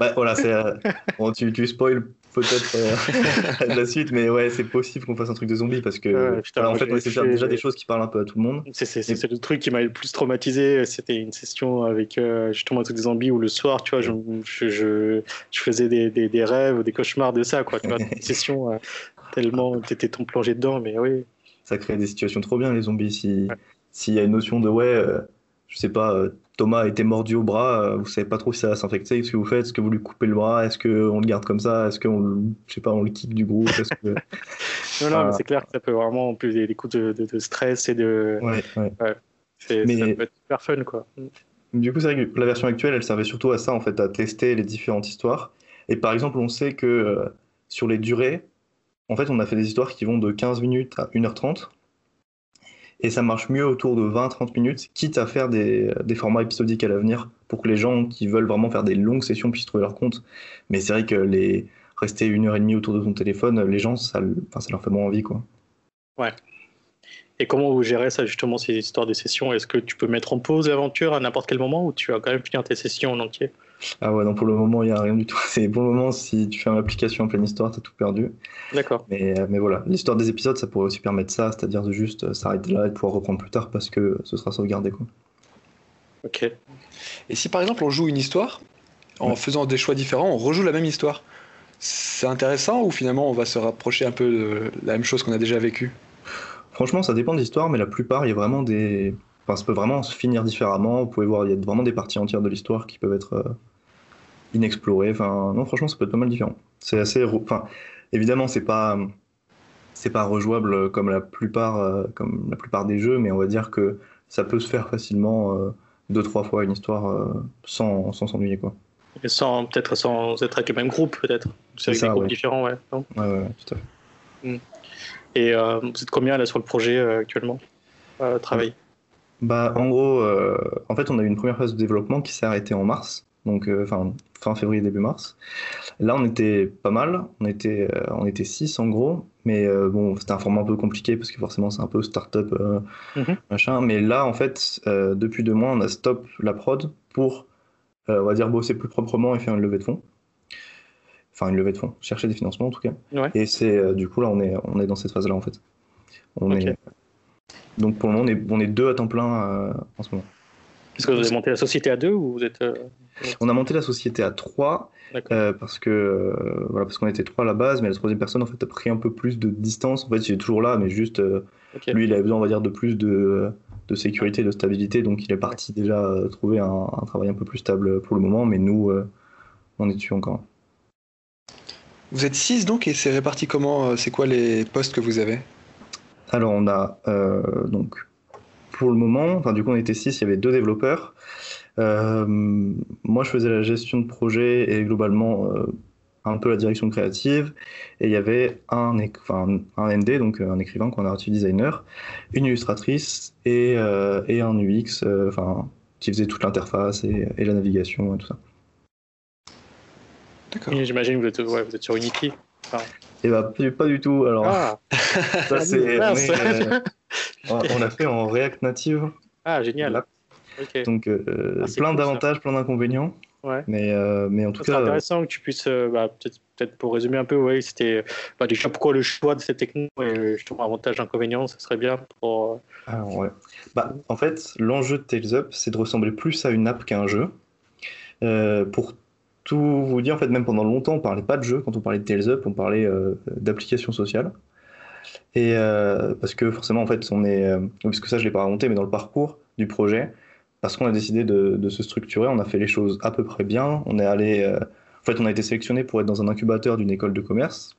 ouais, Voilà. Euh, bon, tu, tu spoil peut-être euh, la suite, mais ouais, c'est possible qu'on fasse un truc de zombies parce que. en fait, on essaie de faire déjà des choses qui parlent un peu à tout le monde. C'est le truc qui m'a le plus traumatisé. C'était une session avec justement un truc de zombies où le soir, tu vois, je, je, je faisais des, des, des, rêves ou des cauchemars de ça, quoi. Tu vois, une session tellement. T'étais plongé dedans, mais oui. Ça crée des situations trop bien, les zombies. Si s'il y a une notion de ouais, euh, je sais pas, euh, Thomas a été mordu au bras, euh, vous savez pas trop si ça va s'infecter, qu'est-ce que vous faites? Est-ce que vous lui coupez le bras? Est-ce qu'on le garde comme ça? Est-ce qu'on je sais pas, on le kick du groupe? Que... Non, non, mais c'est clair que ça peut vraiment, en plus des, coups de, stress et de. Ouais, ouais. mais... Ça peut être super fun, quoi. Du coup, c'est vrai que la version actuelle, elle servait surtout à ça, en fait, à tester les différentes histoires. Et par exemple, on sait que sur les durées, en fait, on a fait des histoires qui vont de 15 minutes à 1h30 et ça marche mieux autour de 20-30 minutes, quitte à faire des, formats épisodiques à l'avenir pour que les gens qui veulent vraiment faire des longues sessions puissent trouver leur compte. Mais c'est vrai que les rester une heure et demie autour de ton téléphone, les gens, ça, ça leur fait moins envie. Quoi. Ouais. Et comment vous gérez ça justement, ces histoires de sessions? Est-ce que tu peux mettre en pause l'aventure à n'importe quel moment ou tu vas quand même finir tes sessions en entier? Ah ouais, non, pour le moment, il n'y a rien du tout. C'est pour le moment, si tu fais une application en pleine histoire, tu as tout perdu. D'accord. Mais, euh, mais voilà, l'histoire des épisodes, ça pourrait aussi permettre ça, c'est-à-dire de juste euh, s'arrêter là et de pouvoir reprendre plus tard parce que ce sera sauvegardé. Quoi. Ok. Et si par exemple on joue une histoire, en faisant des choix différents, on rejoue la même histoire, c'est intéressant ou finalement on va se rapprocher un peu de la même chose qu'on a déjà vécu Franchement, ça dépend des histoires, mais la plupart, il y a vraiment des. Enfin, ça peut vraiment se finir différemment. Vous pouvez voir, il y a vraiment des parties entières de l'histoire qui peuvent être euh, inexploré. Enfin, non, franchement, ça peut être pas mal différent. C'est assez. Enfin, évidemment, c'est pas. C'est pas rejouable comme la plupart, euh, comme la plupart des jeux, mais on va dire que ça peut se faire facilement euh, deux trois fois une histoire euh, sans s'ennuyer quoi. Et sans peut-être sans être avec le même groupe peut-être. C'est avec des groupes différents ouais. ouais, ouais, tout à fait. Hmm. Et vous êtes combien là sur le projet actuellement? Travail? Bah en gros, en fait on a eu une première phase de développement qui s'est arrêtée en mars donc euh, enfin fin février début mars. Là on était pas mal, on était euh, on était six en gros, mais euh, bon c'était un format un peu compliqué parce que forcément c'est un peu start-up mhm. machin. Mais là en fait depuis deux mois on a stop la prod pour on va dire bosser plus proprement et faire une levée de fonds enfin une levée de fonds, chercher des financements en tout cas. Et c'est du coup là on est on est dans cette phase là en fait. On est donc pour le moment on est on est deux à temps plein en ce moment. Est-ce que vous avez monté la société à deux ou vous êtes on a monté la société à 3 euh, parce que euh, voilà parce qu'on était trois à la base, mais la troisième personne en fait a pris un peu plus de distance. En fait, il est toujours là, mais juste euh, lui, il avait besoin, on va dire, de plus de, de sécurité, de stabilité, donc il est parti déjà trouver un, travail un peu plus stable pour le moment. Mais nous, on est dessus encore. Vous êtes 6 donc et c'est réparti comment C'est quoi les postes que vous avez? Alors on a donc pour le moment, enfin du coup on était 6, il y avait deux développeurs. Euh, moi, je faisais la gestion de projet et globalement, euh, un peu la direction créative, et il y avait un, enfin, un ND, donc un écrivain, un narrative designer, une illustratrice et, et un UX, enfin, qui faisait toute l'interface et, et, la navigation et tout ça. J'imagine que vous, vous êtes, sur Unity. Et eh bah, pas du tout. Alors, ah. ça, c'est, euh, on, a fait en React Native. Ah, génial. Donc, euh, ah, plein d'avantages, plein d'inconvénients. Ouais. Mais, euh, mais en tout cas. C'est intéressant que tu puisses, bah, peut-être, pour résumer un peu, ouais, c'était bah, déjà pourquoi le choix de cette techno et justement avantage, inconvénient, ça serait bien pour. Ah, ouais. Bah, en fait, l'enjeu de Tales Up, c'est de ressembler plus à une app qu'à un jeu. pour tout vous dire, en fait, même pendant longtemps, on parlait pas de jeu. Quand on parlait de Tales Up, on parlait euh, d'applications sociales. Et euh, parce que forcément, en fait, on est. Euh, parce que ça, je l'ai pas raconté, mais dans le parcours du projet, parce qu'on a décidé de, se structurer, on a fait les choses à peu près bien. On est allé. en fait, on a été sélectionné pour être dans un incubateur d'une école de commerce.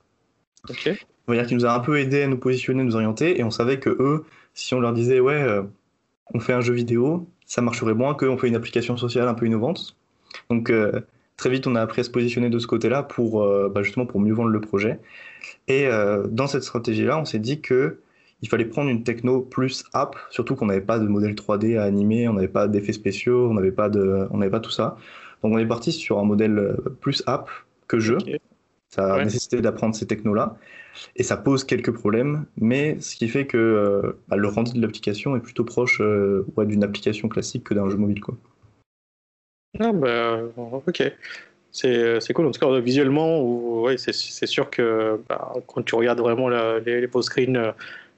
Ok. On va dire qu'il nous a un peu aidé à nous positionner, nous orienter, et on savait que eux, si on leur disait, ouais, on fait un jeu vidéo, ça marcherait moins qu'on fait une application sociale un peu innovante. Donc, très vite, on a appris à se positionner de ce côté-là pour euh, bah, justement pour mieux vendre le projet. Et euh, dans cette stratégie-là, on s'est dit que il fallait prendre une techno plus app, surtout qu'on n'avait pas de modèle 3D à animer, on n'avait pas d'effets spéciaux, on n'avait pas de, on n'avait pas tout ça. Donc on est parti sur un modèle euh, plus app que jeu. Ça a nécessité d'apprendre ces technos-là. Et ça pose quelques problèmes, mais ce qui fait que bah, le rendu de l'application est plutôt proche d'une application classique que d'un jeu mobile. Quoi. Ah bah, ok. C'est cool. En tout cas, visuellement, ouais, c'est sûr que bah, quand tu regardes vraiment les, les post screens euh,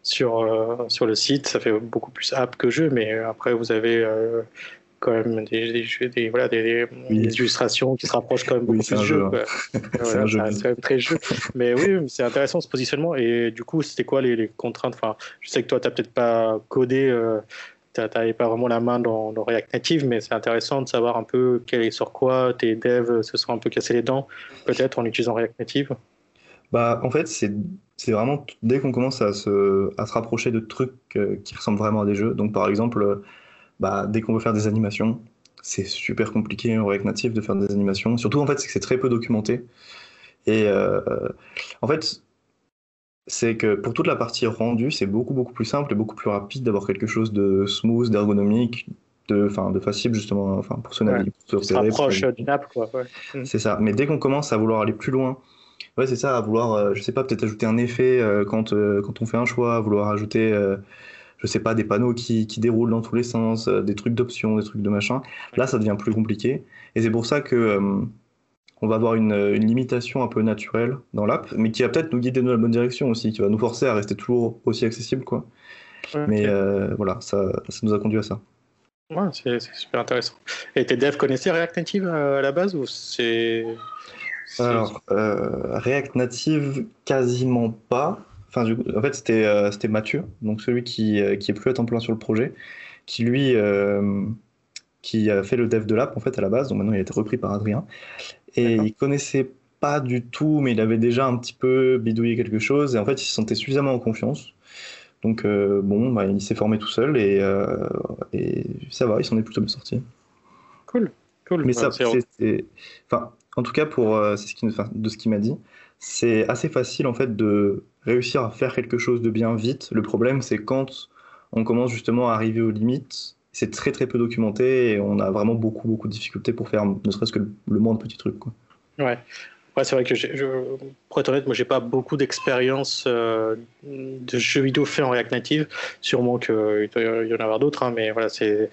sur, euh, sur le site, ça fait beaucoup plus app que jeu, mais après, vous avez euh, quand même des, des, voilà, des, illustrations qui se rapprochent quand même beaucoup plus du jeu. c'est un jeu. quand même très jeu. Mais oui, c'est intéressant ce positionnement. Et du coup, c'était quoi les, les contraintes? Enfin, Je sais que toi, tu n'as peut-être pas codé tu n'avais pas vraiment la main dans, React Native, mais c'est intéressant de savoir un peu quel sur quoi tes devs se sont un peu cassés les dents, peut-être en utilisant React Native. Bah, en fait, c'est vraiment dès qu'on commence à se, à se rapprocher de trucs euh, qui ressemblent vraiment à des jeux. Donc, par exemple, euh, bah, dès qu'on veut faire des animations, c'est super compliqué en React Native de faire des animations. Surtout, en fait, c'est que c'est très peu documenté. Et euh, en fait, c'est que pour toute la partie rendue, c'est beaucoup beaucoup plus simple et beaucoup plus rapide d'avoir quelque chose de smooth, d'ergonomique, de, de facile justement, enfin, pour se naviguer, pour se rapproche d'une app, quoi. Mm. C'est ça. Mais dès qu'on commence à vouloir aller plus loin, ouais, c'est ça, à vouloir, euh, je sais pas, peut-être ajouter un effet euh, quand, euh, quand on fait un choix, à vouloir ajouter, je sais pas, des panneaux qui, qui déroulent dans tous les sens, des trucs d'options, des trucs de machin. Là, ça devient plus compliqué. Et c'est pour ça que on va avoir une, limitation un peu naturelle dans l'app, mais qui va peut-être nous guider dans la bonne direction aussi, qui va nous forcer à rester toujours aussi accessible. Quoi. mais euh, voilà, ça, ça, nous a conduit à ça. Ouais, c'est super intéressant. Et tes devs connaissaient React Native euh, à la base ou c'est Alors, euh, React Native, quasiment pas. Enfin, en fait, c'était Mathieu, donc celui qui, qui est plus à temps plein sur le projet, qui lui qui a fait le dev de l'app en fait à la base, donc maintenant il a été repris par Adrien. Et il connaissait pas du tout, mais il avait déjà un petit peu bidouillé quelque chose. Et en fait, il se sentait suffisamment en confiance. Donc, euh, bon, bah, il s'est formé tout seul et, euh, et ça va, il s'en est plutôt bien sorti. Cool, cool. Mais ça, c'est. Enfin, en tout cas, pour euh, ce qui, de ce qu'il m'a dit, c'est assez facile en fait de réussir à faire quelque chose de bien vite. Le problème, c'est quand on commence justement à arriver aux limites c'est très très peu documenté et on a vraiment beaucoup beaucoup de difficultés pour faire ne serait-ce que le moins de petits trucs. Ouais. C'est vrai que, je, pour être honnête, moi, j'ai pas beaucoup d'expérience euh, de jeux vidéo faits en React Native. Sûrement qu'il y en avoir d'autres, hein, mais voilà, c'est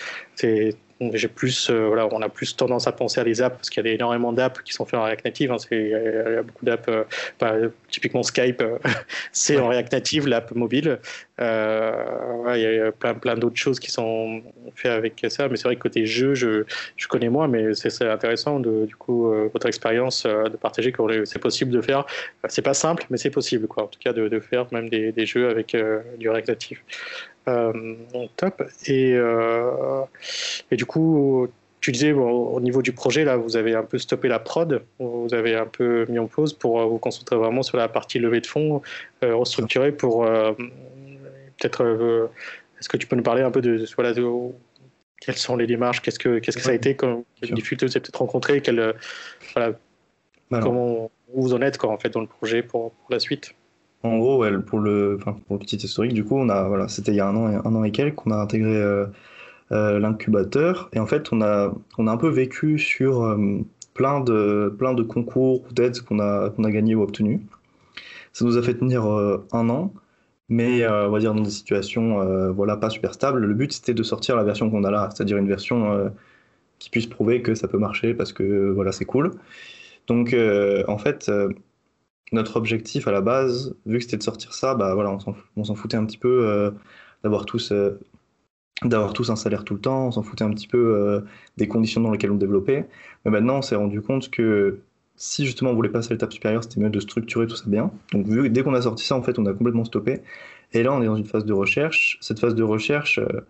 j'ai plus, euh, voilà, on a plus tendance à penser à des apps parce qu'il y a énormément d'apps qui sont faites en React Native. Hein, il, y a, beaucoup d'apps, euh, bah, typiquement Skype, euh, c'est en React Native, l'app mobile. il y a plein, plein d'autres choses qui sont faites avec ça, mais c'est vrai que côté jeu, je, je connais moins, mais c'est intéressant de, du coup, votre expérience de partager que c'est possible de faire. C'est pas simple, mais c'est possible, quoi, en tout cas, de, de faire même des, des jeux avec du React Native. Euh, top. Et, euh, et du coup, tu disais au niveau du projet, là, vous avez un peu stoppé la prod, vous avez un peu mis en pause pour euh, vous concentrer vraiment sur la partie levée de fonds, restructurer pour peut-être. Est-ce que tu peux nous parler un peu de, voilà, de, quelles sont les démarches, qu'est-ce que, qu'est-ce que ça a été, quelles difficultés vous avez peut-être rencontrées, voilà, comment où vous en êtes quoi, en fait, dans le projet pour, pour la suite? En gros, pour, le, petit historique, du coup, c'était il y a un an, et, un an et quelques qu'on a intégré euh, euh, l'incubateur. Et en fait, on a, un peu vécu sur euh, plein, de, concours ou d'aides qu'on a, qu'on a gagné ou obtenus. Ça nous a fait tenir un an mais on va dire dans des situations pas super stables. Le but c'était de sortir la version qu'on a là, c'est-à-dire une version qui puisse prouver que ça peut marcher parce que c'est cool. Donc en fait notre objectif à la base, vu que c'était de sortir ça, bah voilà on s'en foutait un petit peu d'avoir tous d'avoir tous un salaire tout le temps, on s'en foutait un petit peu euh, des conditions dans lesquelles on développait. Mais maintenant, on s'est rendu compte que si justement on voulait passer à l'étape supérieure, c'était mieux de structurer tout ça bien. Donc vu, dès qu'on a sorti ça, en fait, on a complètement stoppé. Et là, on est dans une phase de recherche. Cette phase de recherche, euh,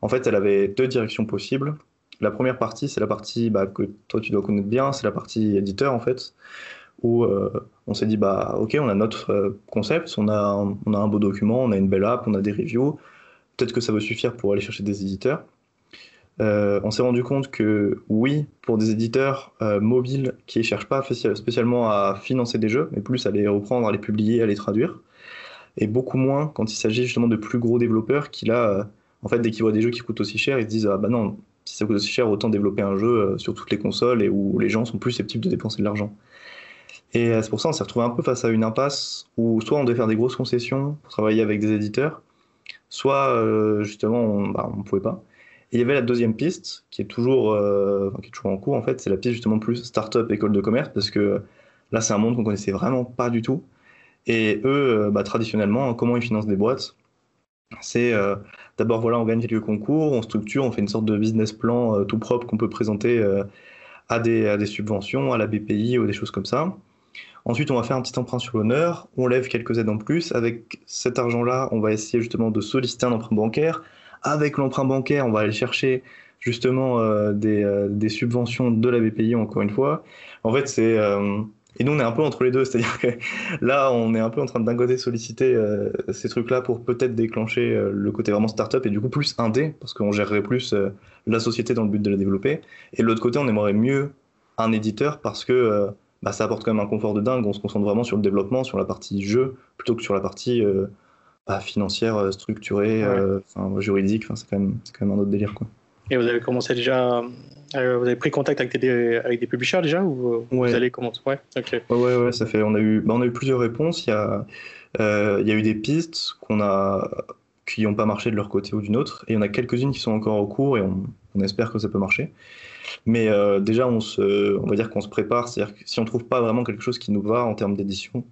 en fait, elle avait deux directions possibles. La première partie, c'est la partie bah, que toi tu dois connaître bien, c'est la partie éditeur en fait, où euh, on s'est dit bah ok, on a notre concept, on a, on a un beau document, on a une belle app, on a des reviews, peut-être que ça va suffire pour aller chercher des éditeurs. Euh, on s'est rendu compte que oui, pour des éditeurs euh, mobiles qui ne cherchent pas spécialement à financer des jeux, mais plus à les reprendre, à les publier, à les traduire, et beaucoup moins quand il s'agit justement de plus gros développeurs qui là, euh, en fait, dès qu'ils voient des jeux qui coûtent aussi cher, ils se disent ah bah non, si ça coûte aussi cher, autant développer un jeu sur toutes les consoles et où les gens sont plus susceptibles de dépenser de l'argent. Et c'est pour ça qu'on s'est retrouvé un peu face à une impasse où soit on devait faire des grosses concessions pour travailler avec des éditeurs, soit euh, justement on ne bah, pouvait pas. Et il y avait la deuxième piste qui est toujours, euh, qui est toujours en cours en fait, c'est la piste justement plus start-up école de commerce parce que là c'est un monde qu'on connaissait vraiment pas du tout. Et eux, euh, bah, traditionnellement, comment ils financent des boîtes C'est d'abord voilà, on gagne quelques concours, on structure, on fait une sorte de business plan tout propre qu'on peut présenter à des subventions, à la BPI ou des choses comme ça. Ensuite, on va faire un petit emprunt sur l'honneur, on lève quelques aides en plus. Avec cet argent-là, on va essayer justement de solliciter un emprunt bancaire. Avec l'emprunt bancaire, on va aller chercher justement euh, euh, des, subventions de la BPI, encore une fois. En fait, c'est... Euh, et nous, on est un peu entre les deux, c'est-à-dire que là, on est un peu en train d'un côté solliciter ces trucs-là pour peut-être déclencher le côté vraiment start-up et du coup plus indé, parce qu'on gérerait plus la société dans le but de la développer. Et de l'autre côté, on aimerait mieux un éditeur parce que bah, ça apporte quand même un confort de dingue. On se concentre vraiment sur le développement, sur la partie jeu, plutôt que sur la partie euh, bah, financière, euh, structurée, euh, juridique. C'est quand, même, quand même un autre délire. Quoi. Et vous avez commencé déjà. vous avez pris contact avec des, avec des publishers déjà ou vous allez commencer? Ouais, ouais, ouais, ça fait. On a eu, bah, on a eu plusieurs réponses. Il y a, il y a eu des pistes qu'on a qui n'ont pas marché de leur côté ou d'une autre, et il y en a quelques-unes qui sont encore au cours et on, on espère que ça peut marcher. Mais euh, déjà, on, se, on va dire qu'on se prépare. C'est-à-dire que si on trouve pas vraiment quelque chose qui nous va en termes d'édition,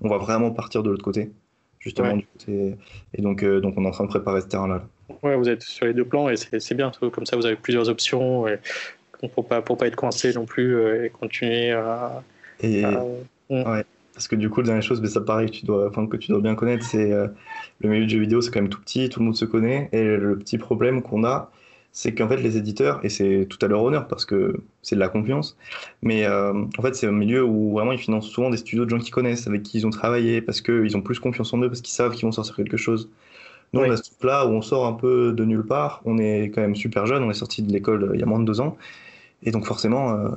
on va vraiment partir de l'autre côté, justement. Du côté, et donc, euh, donc, on est en train de préparer ce terrain-là. Ouais, vous êtes sur les deux plans et c'est bien. Comme ça, vous avez plusieurs options et pour pas pour pas être coincé non plus euh, et continuer à. Et, ouais. Parce que du coup, la dernière chose, mais ça pareil, tu dois, enfin, que tu dois bien connaître, c'est le milieu du jeu vidéo, c'est quand même tout petit, tout le monde se connaît. Et le petit problème qu'on a, c'est qu'en fait les éditeurs, et c'est tout à leur honneur parce que c'est de la confiance, mais euh, en fait c'est un milieu où vraiment ils financent souvent des studios de gens qu'ils connaissent, avec qui ils ont travaillé, parce qu'ils ont plus confiance en eux, parce qu'ils savent qu'ils vont sortir quelque chose. Nous on a ce truc-là où on sort un peu de nulle part, on est quand même super jeune, on est sorti de l'école euh, il y a moins de deux ans, et donc forcément, euh,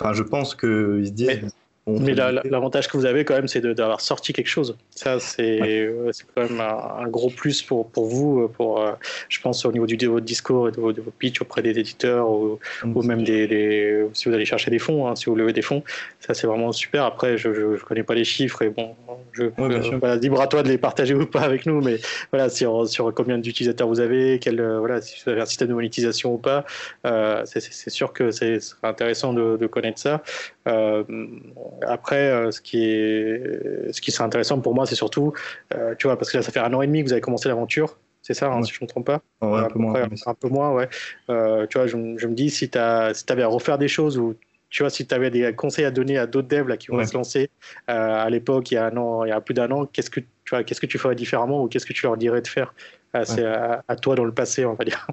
enfin je pense qu'ils se disent... Mais l'avantage que vous avez quand même, c'est d'avoir sorti quelque chose. Ça, c'est euh, quand même un, gros plus pour, pour vous, euh, pour, euh, je pense, au niveau du, de votre discours et de, vos pitch auprès des éditeurs ou, ou même des, si vous allez chercher des fonds, hein, si vous levez des fonds. Ça, c'est vraiment super. Après, je ne connais pas les chiffres et bon, je, voilà, libre à toi de les partager ou pas avec nous, mais voilà, sur, sur combien d'utilisateurs vous avez, quel, voilà, si vous avez un système de monétisation ou pas, c'est sûr que c'est intéressant de, de, connaître ça. Après, euh, ce qui est, ce qui serait intéressant pour moi, c'est surtout, euh, tu vois, parce que là, ça fait un an et demi que vous avez commencé l'aventure. C'est ça, hein, si je ne me trompe pas? Un peu moins. Un peu moins, ouais. Euh, tu vois, je, me dis, si tu si avais à refaire des choses ou tu vois, si tu avais des conseils à donner à d'autres devs là, qui vont se lancer à l'époque, il y a un an, il y a plus d'un an, qu'est-ce que tu vois, qu'est-ce que tu ferais différemment ou qu'est-ce que tu leur dirais de faire à, à, toi dans le passé, on va dire?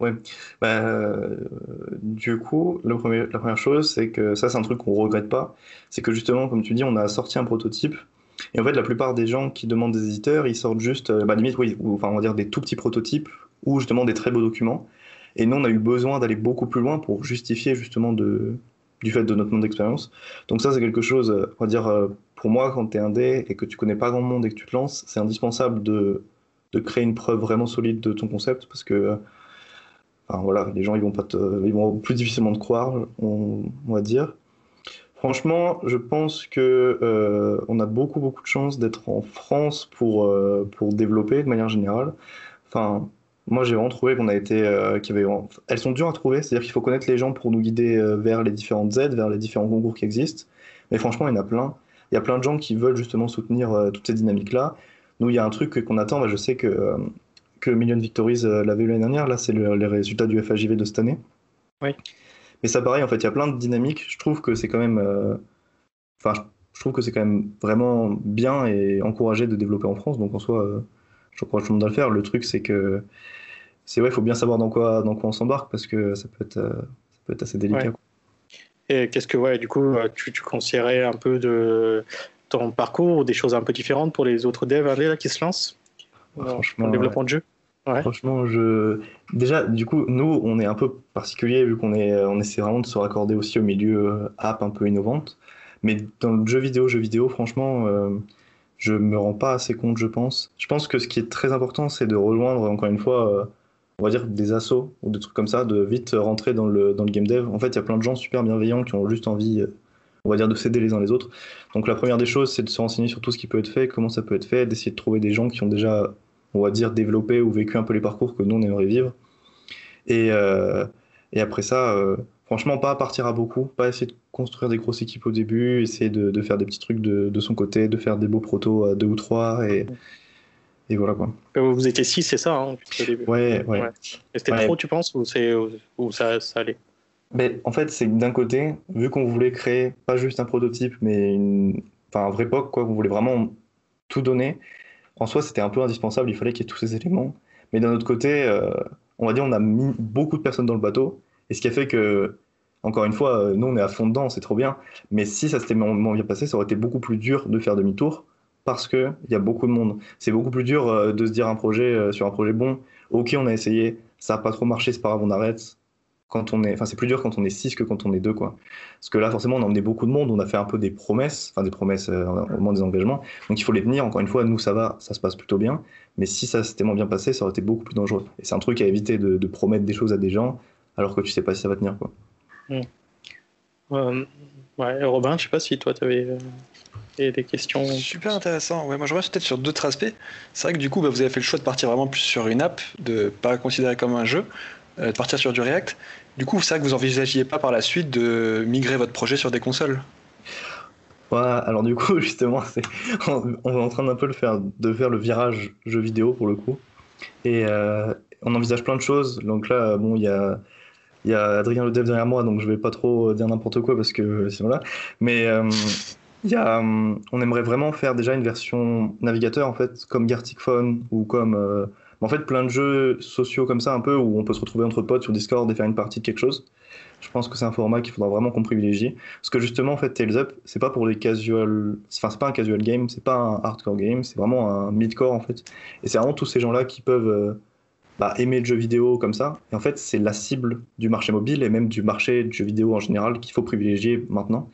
Ouais, bah, euh, du coup, la première chose, c'est que ça, c'est un truc qu'on regrette pas. C'est que justement, comme tu dis, on a sorti un prototype. Et en fait, la plupart des gens qui demandent des éditeurs, ils sortent juste, euh, bah, limite, oui, ou, enfin, on va dire des tout petits prototypes ou justement des très beaux documents. Et nous, on a eu besoin d'aller beaucoup plus loin pour justifier justement du fait de notre nombre d'expérience. Donc ça, c'est quelque chose, on va dire, pour moi, quand tu es indé et que tu connais pas grand monde et que tu te lances, c'est indispensable de, de créer une preuve vraiment solide de ton concept parce que enfin, voilà, les gens ils vont, pas ils vont plus difficilement te croire, on, va dire. Franchement, je pense que euh, on a beaucoup beaucoup de chance d'être en France pour euh, pour développer de manière générale. Enfin, moi j'ai vraiment trouvé qu'on a été, euh, qu'il y avait, elles sont dures à trouver, c'est-à-dire qu'il faut connaître les gens pour nous guider vers les différentes aides, vers les différents concours qui existent. Mais franchement, il y en a plein. Il y a plein de gens qui veulent justement soutenir toutes ces dynamiques-là. Nous, il y a un truc qu'on attend. Bah, je sais que que Million Victories l'avait eu l'année dernière. Là, c'est les résultats du FAJV de cette année. Oui. Mais ça, pareil, en fait, il y a plein de dynamiques. Je trouve que c'est quand même. Euh, enfin, je trouve que c'est quand même vraiment bien et encouragé de développer en France. Donc, en soi, euh, je crois tout le monde à le faire. Le truc, c'est que. C'est ouais, il faut bien savoir dans quoi, dans quoi on s'embarque parce que ça peut être, euh, ça peut être assez délicat. Et qu'est-ce que, ouais, du coup, tu, tu conseillerais un peu de ton parcours ou des choses un peu différentes pour les autres devs là, qui se lancent? Franchement, le développement de jeu Franchement, je. Déjà, du coup, nous, on est un peu particulier vu qu'on est, on essaie vraiment de se raccorder aussi au milieu euh, app un peu innovante. Mais dans le jeu vidéo, jeu vidéo, franchement, euh, je me rends pas assez compte, je pense. Je pense que ce qui est très important, c'est de rejoindre, encore une fois, euh, on va dire des assos ou des trucs comme ça, de vite rentrer dans le, dans le game dev. En fait, il y a plein de gens super bienveillants qui ont juste envie, on va dire, de s'aider les uns les autres. Donc, la première des choses, c'est de se renseigner sur tout ce qui peut être fait, comment ça peut être fait, d'essayer de trouver des gens qui ont déjà on va dire, développé ou vécu un peu les parcours que nous, on aimerait vivre. Et, euh, et après ça, euh, franchement, pas partir à beaucoup, pas essayer de construire des grosses équipes au début, essayer de, de faire des petits trucs de, de, son côté, de faire des beaux protos à deux ou trois, et, et voilà quoi. Vous étiez six, c'est ça, hein, au début Ouais, ouais. ouais. c'était trop, tu penses, ou, ou ça, ça allait? Mais en fait, c'est d'un côté, vu qu'on voulait créer pas juste un prototype, mais une... enfin, un vrai POC, quoi, qu'on voulait vraiment tout donner, en soi, c'était un peu indispensable, il fallait qu'il y ait tous ces éléments. Mais d'un autre côté, euh, on va dire, on a mis beaucoup de personnes dans le bateau, et ce qui a fait que, encore une fois, euh, nous, on est à fond dedans, c'est trop bien. Mais si ça s'était moins bien passé, ça aurait été beaucoup plus dur de faire demi-tour, parce qu'il y a beaucoup de monde. C'est beaucoup plus dur euh, de se dire un projet sur un projet bon, ok, on a essayé, ça n'a pas trop marché, c'est pas grave, on arrête, quand on est, enfin c'est plus dur quand on est 6 que quand on est 2 quoi. Parce que là forcément on a emmené beaucoup de monde, on a fait un peu des promesses, enfin des promesses euh, au moins des engagements, donc il faut les tenir. Encore une fois, nous ça va, ça se passe plutôt bien, mais si ça s'était moins bien passé, ça aurait été beaucoup plus dangereux. Et c'est un truc à éviter de, promettre des choses à des gens alors que tu sais pas si ça va tenir quoi. Mmh. Euh, ouais, Robin, je sais pas si toi tu avais euh, des questions. Super intéressant. Ouais, moi je reviens peut-être sur d'autres aspects. C'est vrai que du coup, bah, vous avez fait le choix de partir vraiment plus sur une app, de pas considérer comme un jeu. Euh, de partir sur du React. Du coup, c'est ça que vous envisagiez pas par la suite de migrer votre projet sur des consoles? Voilà, alors du coup, justement, on, est en train d'un peu le faire, de faire le virage jeu vidéo pour le coup. Et euh, on envisage plein de choses. Donc là, bon, il y a, y a Adrien le dev derrière moi, donc je vais pas trop dire n'importe quoi parce que sinon là. Mais euh, y a, on aimerait vraiment faire déjà une version navigateur en fait, comme Gartic Phone ou comme en fait, plein de jeux sociaux comme ça, un peu, où on peut se retrouver entre potes sur Discord et faire une partie de quelque chose. Je pense que c'est un format qu'il faudra vraiment qu'on privilégie. Parce que justement, en fait, Tales Up, c'est pas pour les casual. Enfin, c'est pas un casual game, c'est pas un hardcore game, c'est vraiment un midcore, en fait. Et c'est vraiment tous ces gens-là qui peuvent euh, bah, aimer le jeu vidéo comme ça. Et en fait, c'est la cible du marché mobile et même du marché du jeu vidéo en général qu'il faut privilégier maintenant.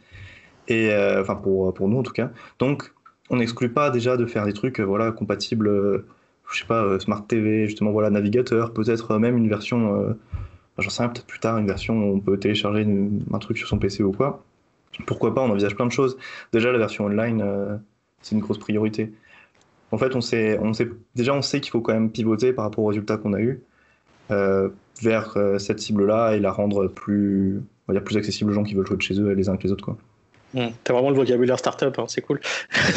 Et euh, enfin, pour, pour nous en tout cas. Donc, on n'exclut pas déjà de faire des trucs euh, voilà, compatibles je sais pas, euh, Smart TV, justement, voilà, navigateur, peut-être même une version, euh, j'en sais rien, peut-être plus tard, une version où on peut télécharger un truc sur son PC ou quoi. Pourquoi pas, on envisage plein de choses. Déjà, la version online, euh, c'est une grosse priorité. En fait, on sait, déjà, on sait qu'il faut quand même pivoter par rapport aux résultats qu'on a eus vers cette cible-là et la rendre plus, on va dire, plus accessible aux gens qui veulent jouer de chez eux les uns que les autres, quoi. Hmm. T'as vraiment le vocabulaire startup, hein, c'est cool. ça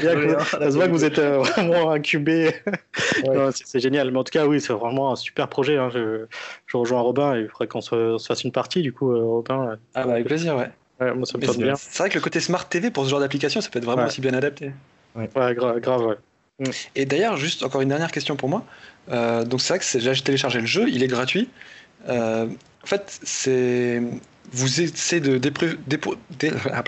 se voit que vous êtes euh, vraiment incubé. c'est génial. Mais en tout cas, oui, c'est vraiment un super projet. Hein. Je, je, rejoins Robin et il faudrait qu'on se, fasse une partie, du coup, euh, Robin. Ah, bah, avec plaisir, ouais. moi, ça me bien. C'est vrai que le côté Smart TV pour ce genre d'application, ça peut être vraiment aussi bien adapté. Ouais, grave, ouais. Hmm. Et d'ailleurs, juste encore une dernière question pour moi. Euh, donc, c'est vrai que j'ai téléchargé le jeu, il est gratuit. En fait, c'est vous essayez de, ah,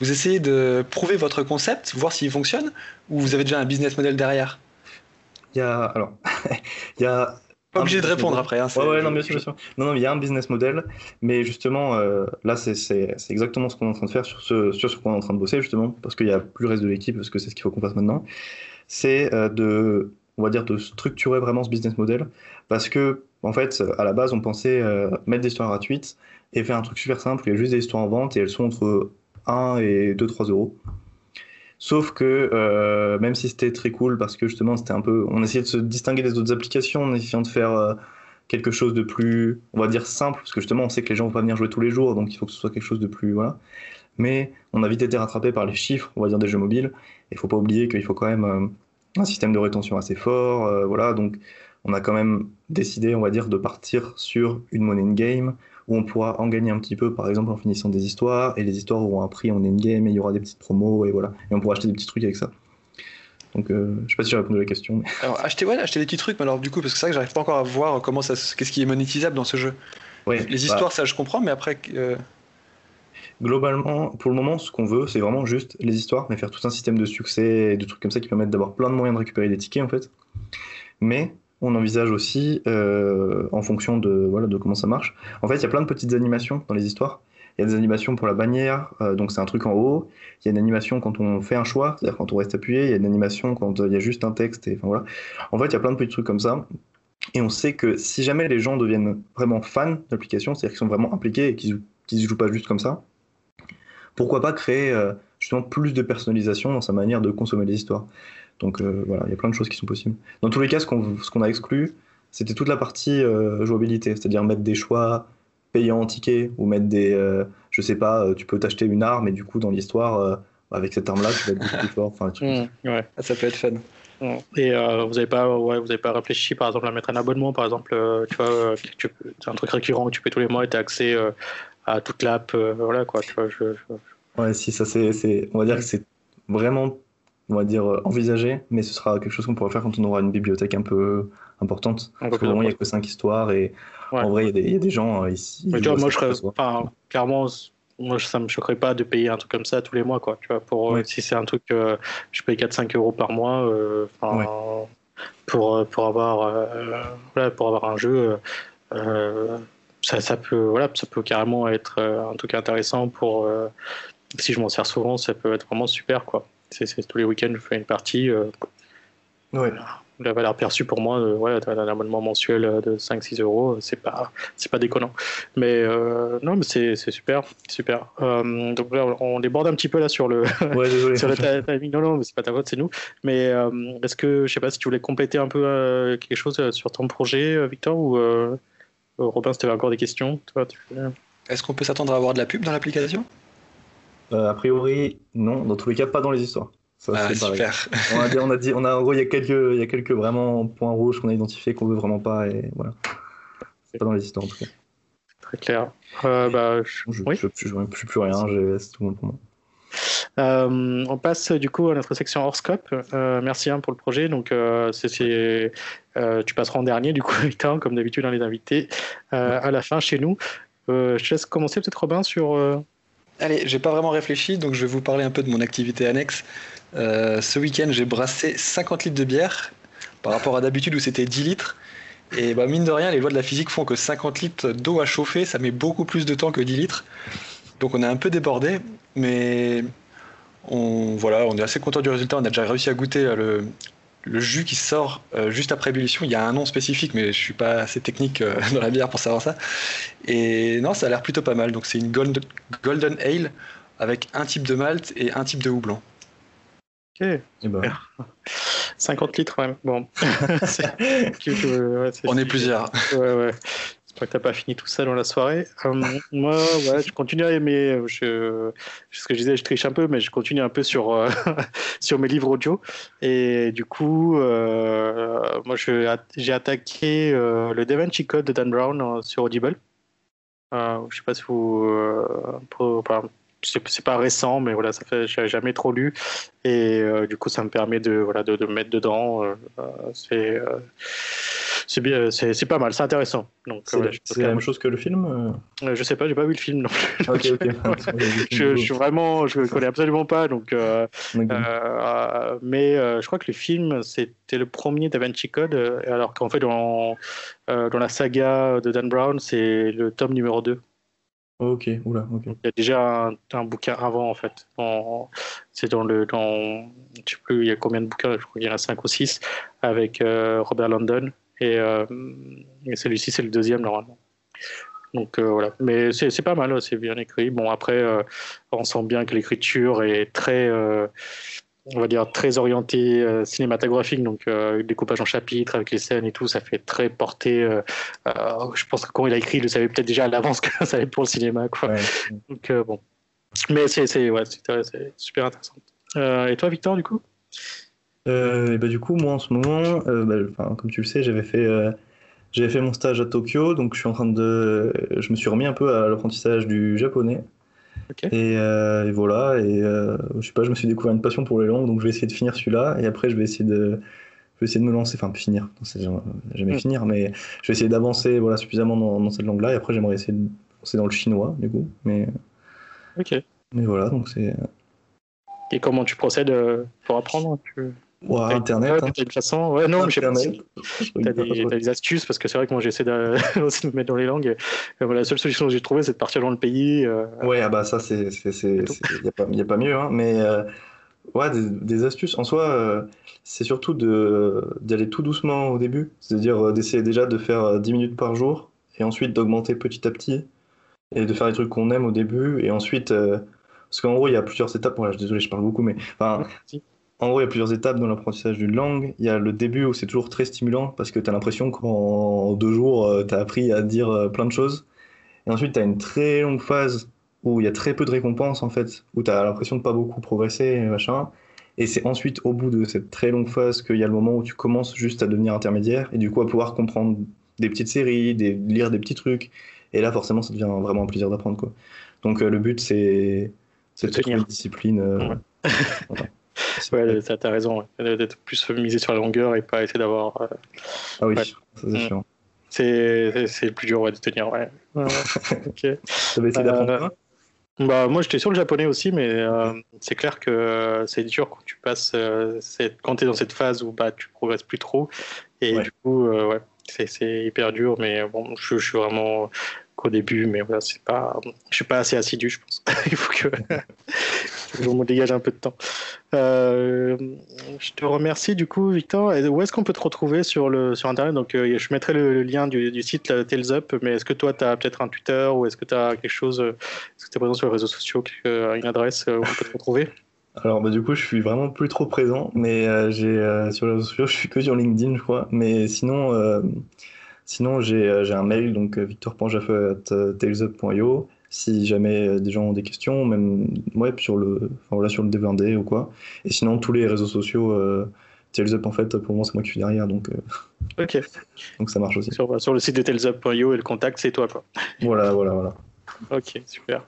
vous essayez de prouver votre concept, voir s'il fonctionne, ou vous avez déjà un business model derrière? Il y a alors, il y a pas obligé de répondre model. après. hein, c'est- Ouais, ouais, non, bien sûr, bien sûr. Non, non, il y a un business model, mais justement, euh, là, c'est exactement ce qu'on est en train de faire sur ce sur ce qu'on est en train de bosser, justement, parce qu'il y a plus le reste de l'équipe, parce que c'est ce qu'il faut qu'on fasse maintenant. C'est euh, de, on va dire, de structurer vraiment ce business model, parce que, en fait, à la base, on pensait euh, mettre des histoires gratuites et faire un truc super simple, il y a juste des histoires en vente et elles sont entre 1 et 2-3 euros. Sauf que euh, même si c'était très cool parce que justement c'était un peu, on essayait de se distinguer des autres applications en essayant de faire euh, quelque chose de plus, on va dire simple, parce que justement on sait que les gens vont pas venir jouer tous les jours, donc il faut que ce soit quelque chose de plus voilà. Mais on a vite été rattrapé par les chiffres, on va dire des jeux mobiles. Et il faut pas oublier qu'il faut quand même un système de rétention assez fort, euh, voilà. Donc on a quand même décidé, on va dire, de partir sur une monnaie in-game où on pourra en gagner un petit peu, par exemple en finissant des histoires, et les histoires auront un prix en in-game, et il y aura des petites promos, et voilà. Et on pourra acheter des petits trucs avec ça. Donc, euh, je sais pas si j'ai répondu à la question. Mais... Alors, acheter, ouais, acheter des petits trucs, mais alors du coup, parce que c'est vrai que j'arrive pas encore à voir comment ça, qu'est-ce qui est monétisable dans ce jeu. Ouais, Les bah, histoires, ça je comprends, mais après, euh, globalement, pour le moment, ce qu'on veut, c'est vraiment juste les histoires, mais faire tout un système de succès et de trucs comme ça qui permettent d'avoir plein de moyens de récupérer des tickets, en fait. Mais on envisage aussi, euh, en fonction de, voilà, de comment ça marche, en fait, il y a plein de petites animations dans les histoires. Il y a des animations pour la bannière, euh, donc c'est un truc en haut. Il y a une animation quand on fait un choix, c'est-à-dire quand on reste appuyé. Il y a une animation quand euh, il y a juste un texte. Et, voilà. En fait, il y a plein de petits trucs comme ça. Et on sait que si jamais les gens deviennent vraiment fans de l'application, c'est-à-dire qu'ils sont vraiment impliqués et qu'ils ne jouent pas juste comme ça, pourquoi pas créer euh, justement plus de personnalisation dans sa manière de consommer les histoires. Donc euh, voilà, il y a plein de choses qui sont possibles. Dans tous les cas, ce qu'on ce qu'on a exclu, c'était toute la partie euh, jouabilité, c'est-à-dire mettre des choix payants en ticket ou mettre des, euh, je sais pas, tu peux t'acheter une arme et du coup dans l'histoire, euh, avec cette arme-là, tu vas être beaucoup plus fort. Enfin, tu- Mmh, ouais. ah, ça peut être fun. Mmh. Et euh, vous n'avez pas, ouais, vous avez pas réfléchi, par exemple, à mettre un abonnement, par exemple, euh, tu vois, euh, tu un truc récurrent que tu payes tous les mois et tu as accès euh, à toute l'app, euh, voilà quoi. Tu vois, je, je- Ouais, si ça c'est, on va dire que c'est vraiment, on va dire euh, envisagé, mais ce sera quelque chose qu'on pourra faire quand on aura une bibliothèque un peu importante. Peu Parce que vraiment, il n'y a que cinq histoires et Ouais. en vrai, il y a des- il y, a des gens euh, ici. Mais tu vois, moi, je serais, clairement, moi, ça me choquerait pas de payer un truc comme ça tous les mois, quoi. Tu vois, pour, euh, si c'est un truc, euh, je paye 4-5 euros par mois, euh, pour, pour avoir, voilà, pour avoir un jeu, euh, ça, ça peut, voilà, ça peut carrément être euh, un truc intéressant pour, euh, si je m'en sers souvent, ça peut être vraiment super, quoi. C'est, c'est tous les week-ends, je fais une partie. euh, Ouais. la valeur perçue pour moi, euh, ouais, un abonnement mensuel de 5-6 euros, c'est pas, c'est pas déconnant. Mais euh, non, mais c'est, c'est super, super. Euh, donc là, on déborde un petit peu là sur le, Ouais, sur le timing. Non, non, mais c'est pas ta faute, c'est nous. Mais est-ce que, je sais pas si tu voulais compléter un peu quelque chose sur ton projet, Victor, ou Robin, si tu avais encore des questions, toi, tu... Est-ce qu'on peut s'attendre à avoir de la pub dans l'application Euh, a priori, non. Dans tous les cas, pas dans les histoires. Ça, Ah, super. On a dit, on a dit, on a, en gros, il y a quelques, il y a quelques vraiment points rouges qu'on a identifiés qu'on veut vraiment pas et voilà. Pas dans les histoires en tout cas. Très clair. Euh, bah, je- oui. je, je, je suis plus rien, j'ai- tout bon pour moi. Euh, on passe du coup à notre section Horoscope. Euh, merci hein, pour le projet. Donc, euh, euh, tu passeras en dernier du coup, comme d'habitude dans les invités, à la fin chez nous. Je te laisse commencer peut-être Robin sur. Allez, j'ai pas vraiment réfléchi, donc je vais vous parler un peu de mon activité annexe. Ce week-end, j'ai brassé 50 litres de bière par rapport à d'habitude où c'était 10 litres. Et bah, mine de rien, les lois de la physique font que 50 litres d'eau à chauffer, ça met beaucoup plus de temps que 10 litres. Donc on est un peu débordé, mais on, voilà, on est assez content du résultat. On a déjà réussi à goûter euh, le, le jus qui sort euh, juste après ébullition. Il y a un nom spécifique, mais je suis pas assez technique euh, dans la bière pour savoir ça. Et non, ça a l'air plutôt pas mal. Donc c'est une gold- Golden Ale avec un type de malt et un type de houblon. Ok, Et ben, 50 litres, ouais. Bon. C'est- que- que- ouais, c'est- On est plusieurs. Ouais, ouais. J'espère que t'as pas fini tout ça dans la soirée. Euh, moi, ouais, je continue à aimer. Je, ce que je disais, je triche un peu, mais je continue un peu sur, euh, sur mes livres audio. Et du coup, euh, moi, j'ai attaqué le Da Vinci Code de Dan Brown sur Audible. Je sais pas si vous. pour- enfin, c'est pas récent, mais voilà, ça j'ai jamais trop lu. Et du coup, ça me permet de, voilà, de, de me mettre dedans. C'est. C'est bien, c'est, c'est pas mal, c'est intéressant. Donc, C'est la même chose que le film euh Euh, je sais pas, j'ai pas vu le film non plus. Ok. je, je suis vraiment, je connais absolument pas, donc. euh. Euh, mais euh, je crois que le film, c'était le premier Da Vinci Code, euh, alors qu'en fait, dans, euh, dans la saga de Dan Brown, c'est le tome numéro 2. Ok, oula, ok. Il y a déjà un, un bouquin avant, en fait. C'est dans le. Dans, je sais plus, il y a combien de bouquins, je crois qu'il y en a 5 ou 6, avec euh, Robert London. Et, euh, et celui-ci, c'est le deuxième, normalement. Donc euh, voilà, mais c'est pas mal, c'est bien écrit. Bon après, euh, on sent bien que l'écriture est très, euh, on va dire très orientée cinématographique, donc découpage en chapitres avec les scènes et tout, ça fait très porté. je pense que quand il a écrit, il le savait peut-être déjà à l'avance que ça allait pour le cinéma, quoi. Ouais. Donc bon, mais c'est ouais, super intéressant. Et toi, Victor, du coup? Euh, et bah, du coup, moi en ce moment, euh, bah, comme tu le sais, j'avais fait, euh, j'avais fait mon stage à Tokyo, donc je suis en train de, je me suis remis un peu à l'apprentissage du japonais. Et, euh, et voilà, et je sais pas, je me suis découvert une passion pour les langues, donc je vais essayer de finir celui-là, et après je vais essayer de, je vais essayer de me lancer, enfin finir, c'est jamais jamais Mm. finir, mais je vais essayer d'avancer, voilà, suffisamment dans, dans cette langue-là, et après j'aimerais essayer de lancer dans le chinois, du coup, mais, Ok. mais voilà, donc c'est, Et comment tu procèdes pour apprendre tu... Ouah, t'as- Internet, ouais, hein. une façon Ouais, non, mais Internet. si- T'as des, des astuces parce que c'est vrai que moi j'essaie de, aussi de me mettre dans les langues. Et voilà, la seule solution que j'ai trouvée c'est de partir dans le pays. euh, Ouais, ah bah ça, c'est, c'est, c'est, tout. c'est- y a pas, mieux, hein, mais euh, ouais, des, des astuces. En soi, euh, c'est surtout d'aller tout doucement au début, c'est-à-dire euh, d'essayer déjà de faire euh, 10 minutes par jour, et ensuite d'augmenter petit à petit, et de faire les trucs qu'on aime au début, et ensuite, euh, parce qu'en gros, il y a plusieurs étapes, voilà, je- désolé, je parle beaucoup, mais enfin. En gros, il y a plusieurs étapes dans l'apprentissage d'une langue. Il y a le début où c'est toujours très stimulant, parce que tu as l'impression qu'en deux jours, tu as appris à dire euh, plein de choses. Et ensuite, tu as une très longue phase où il y a très peu de récompenses, en fait, où tu as l'impression de pas beaucoup progresser, et machin. Et c'est ensuite, au bout de cette très longue phase, qu'il y a le moment où tu commences juste à devenir intermédiaire, et du coup à pouvoir comprendre des petites séries, des, lire des petits trucs. Et là, forcément, ça devient vraiment un plaisir d'apprendre, quoi. Donc, euh, le but, c'est de tenir. une discipline. euh, Ouais. voilà. Ouais, t'as raison, ouais. d'être plus misé sur la longueur et pas essayer d'avoir. euh, Ah oui, Ouais. c'est Mm. sûr. C'est plus dur ouais, de tenir, ouais. Ouais, ouais. ok. Ça va essayer d'apprendre Euh, quoi Bah, moi j'étais sur le japonais aussi, mais euh, c'est clair que euh, c'est dur quand tu passes, euh, quand tu es dans cette phase où bah, tu progresses plus trop. Et Ouais. du coup, ouais, c'est hyper dur, mais bon, je, je suis vraiment qu'au début, mais voilà, c'est pas, je suis pas assez assidu, je pense. Il faut que je me dégage un peu de temps. Euh, je te remercie du coup, Victor. Où est-ce qu'on peut te retrouver sur, le, sur Internet? Donc, euh, je mettrai le, lien du, du site là, Tales Up, mais est-ce que toi, tu as peut-être un Twitter ou est-ce que tu as quelque chose, euh, est-ce que tu es présent sur les réseaux sociaux, une adresse euh, où on peut te retrouver? Alors, bah, du coup, je suis vraiment plus trop présent, mais euh, j'ai euh, sur les réseaux sociaux, je suis que sur LinkedIn, je crois. Mais sinon, euh, sinon j'ai euh, un mail, donc euh, victor.jaffe@talesup.io. Si jamais euh, des gens ont des questions, même ouais, sur le, enfin, voilà, sur le D20D ou quoi. Et sinon, tous les réseaux sociaux, euh, en fait, pour moi, c'est moi qui suis derrière, donc, euh, Ok. donc ça marche aussi. Sur, sur le site de talesup.io et le contact, c'est toi, quoi. Voilà, voilà, voilà. Ok, super.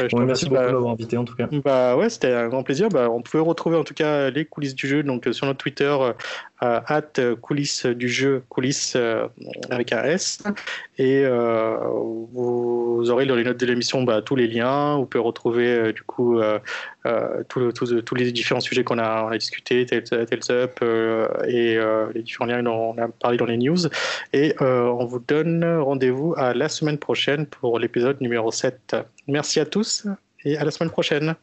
Ouais, Bon, merci beaucoup Bah, de m'avoir invité, en tout cas. Bah ouais, c'était un grand plaisir. Bah, on pouvait retrouver en tout cas les coulisses du jeu donc euh, sur notre Twitter euh, at coulisses du jeu coulisses euh, avec un S et euh, vous aurez dans les notes de l'émission bah, tous les liens. Vous pouvez retrouver euh, du coup euh, euh, tous le- tous- tous les différents sujets qu'on a, on a discuté, Tales, Up euh, et euh, les différents liens dont on a parlé dans les news. Et euh, on vous donne rendez-vous à la semaine prochaine pour l'épisode numéro 7. Merci à tous et à la semaine prochaine.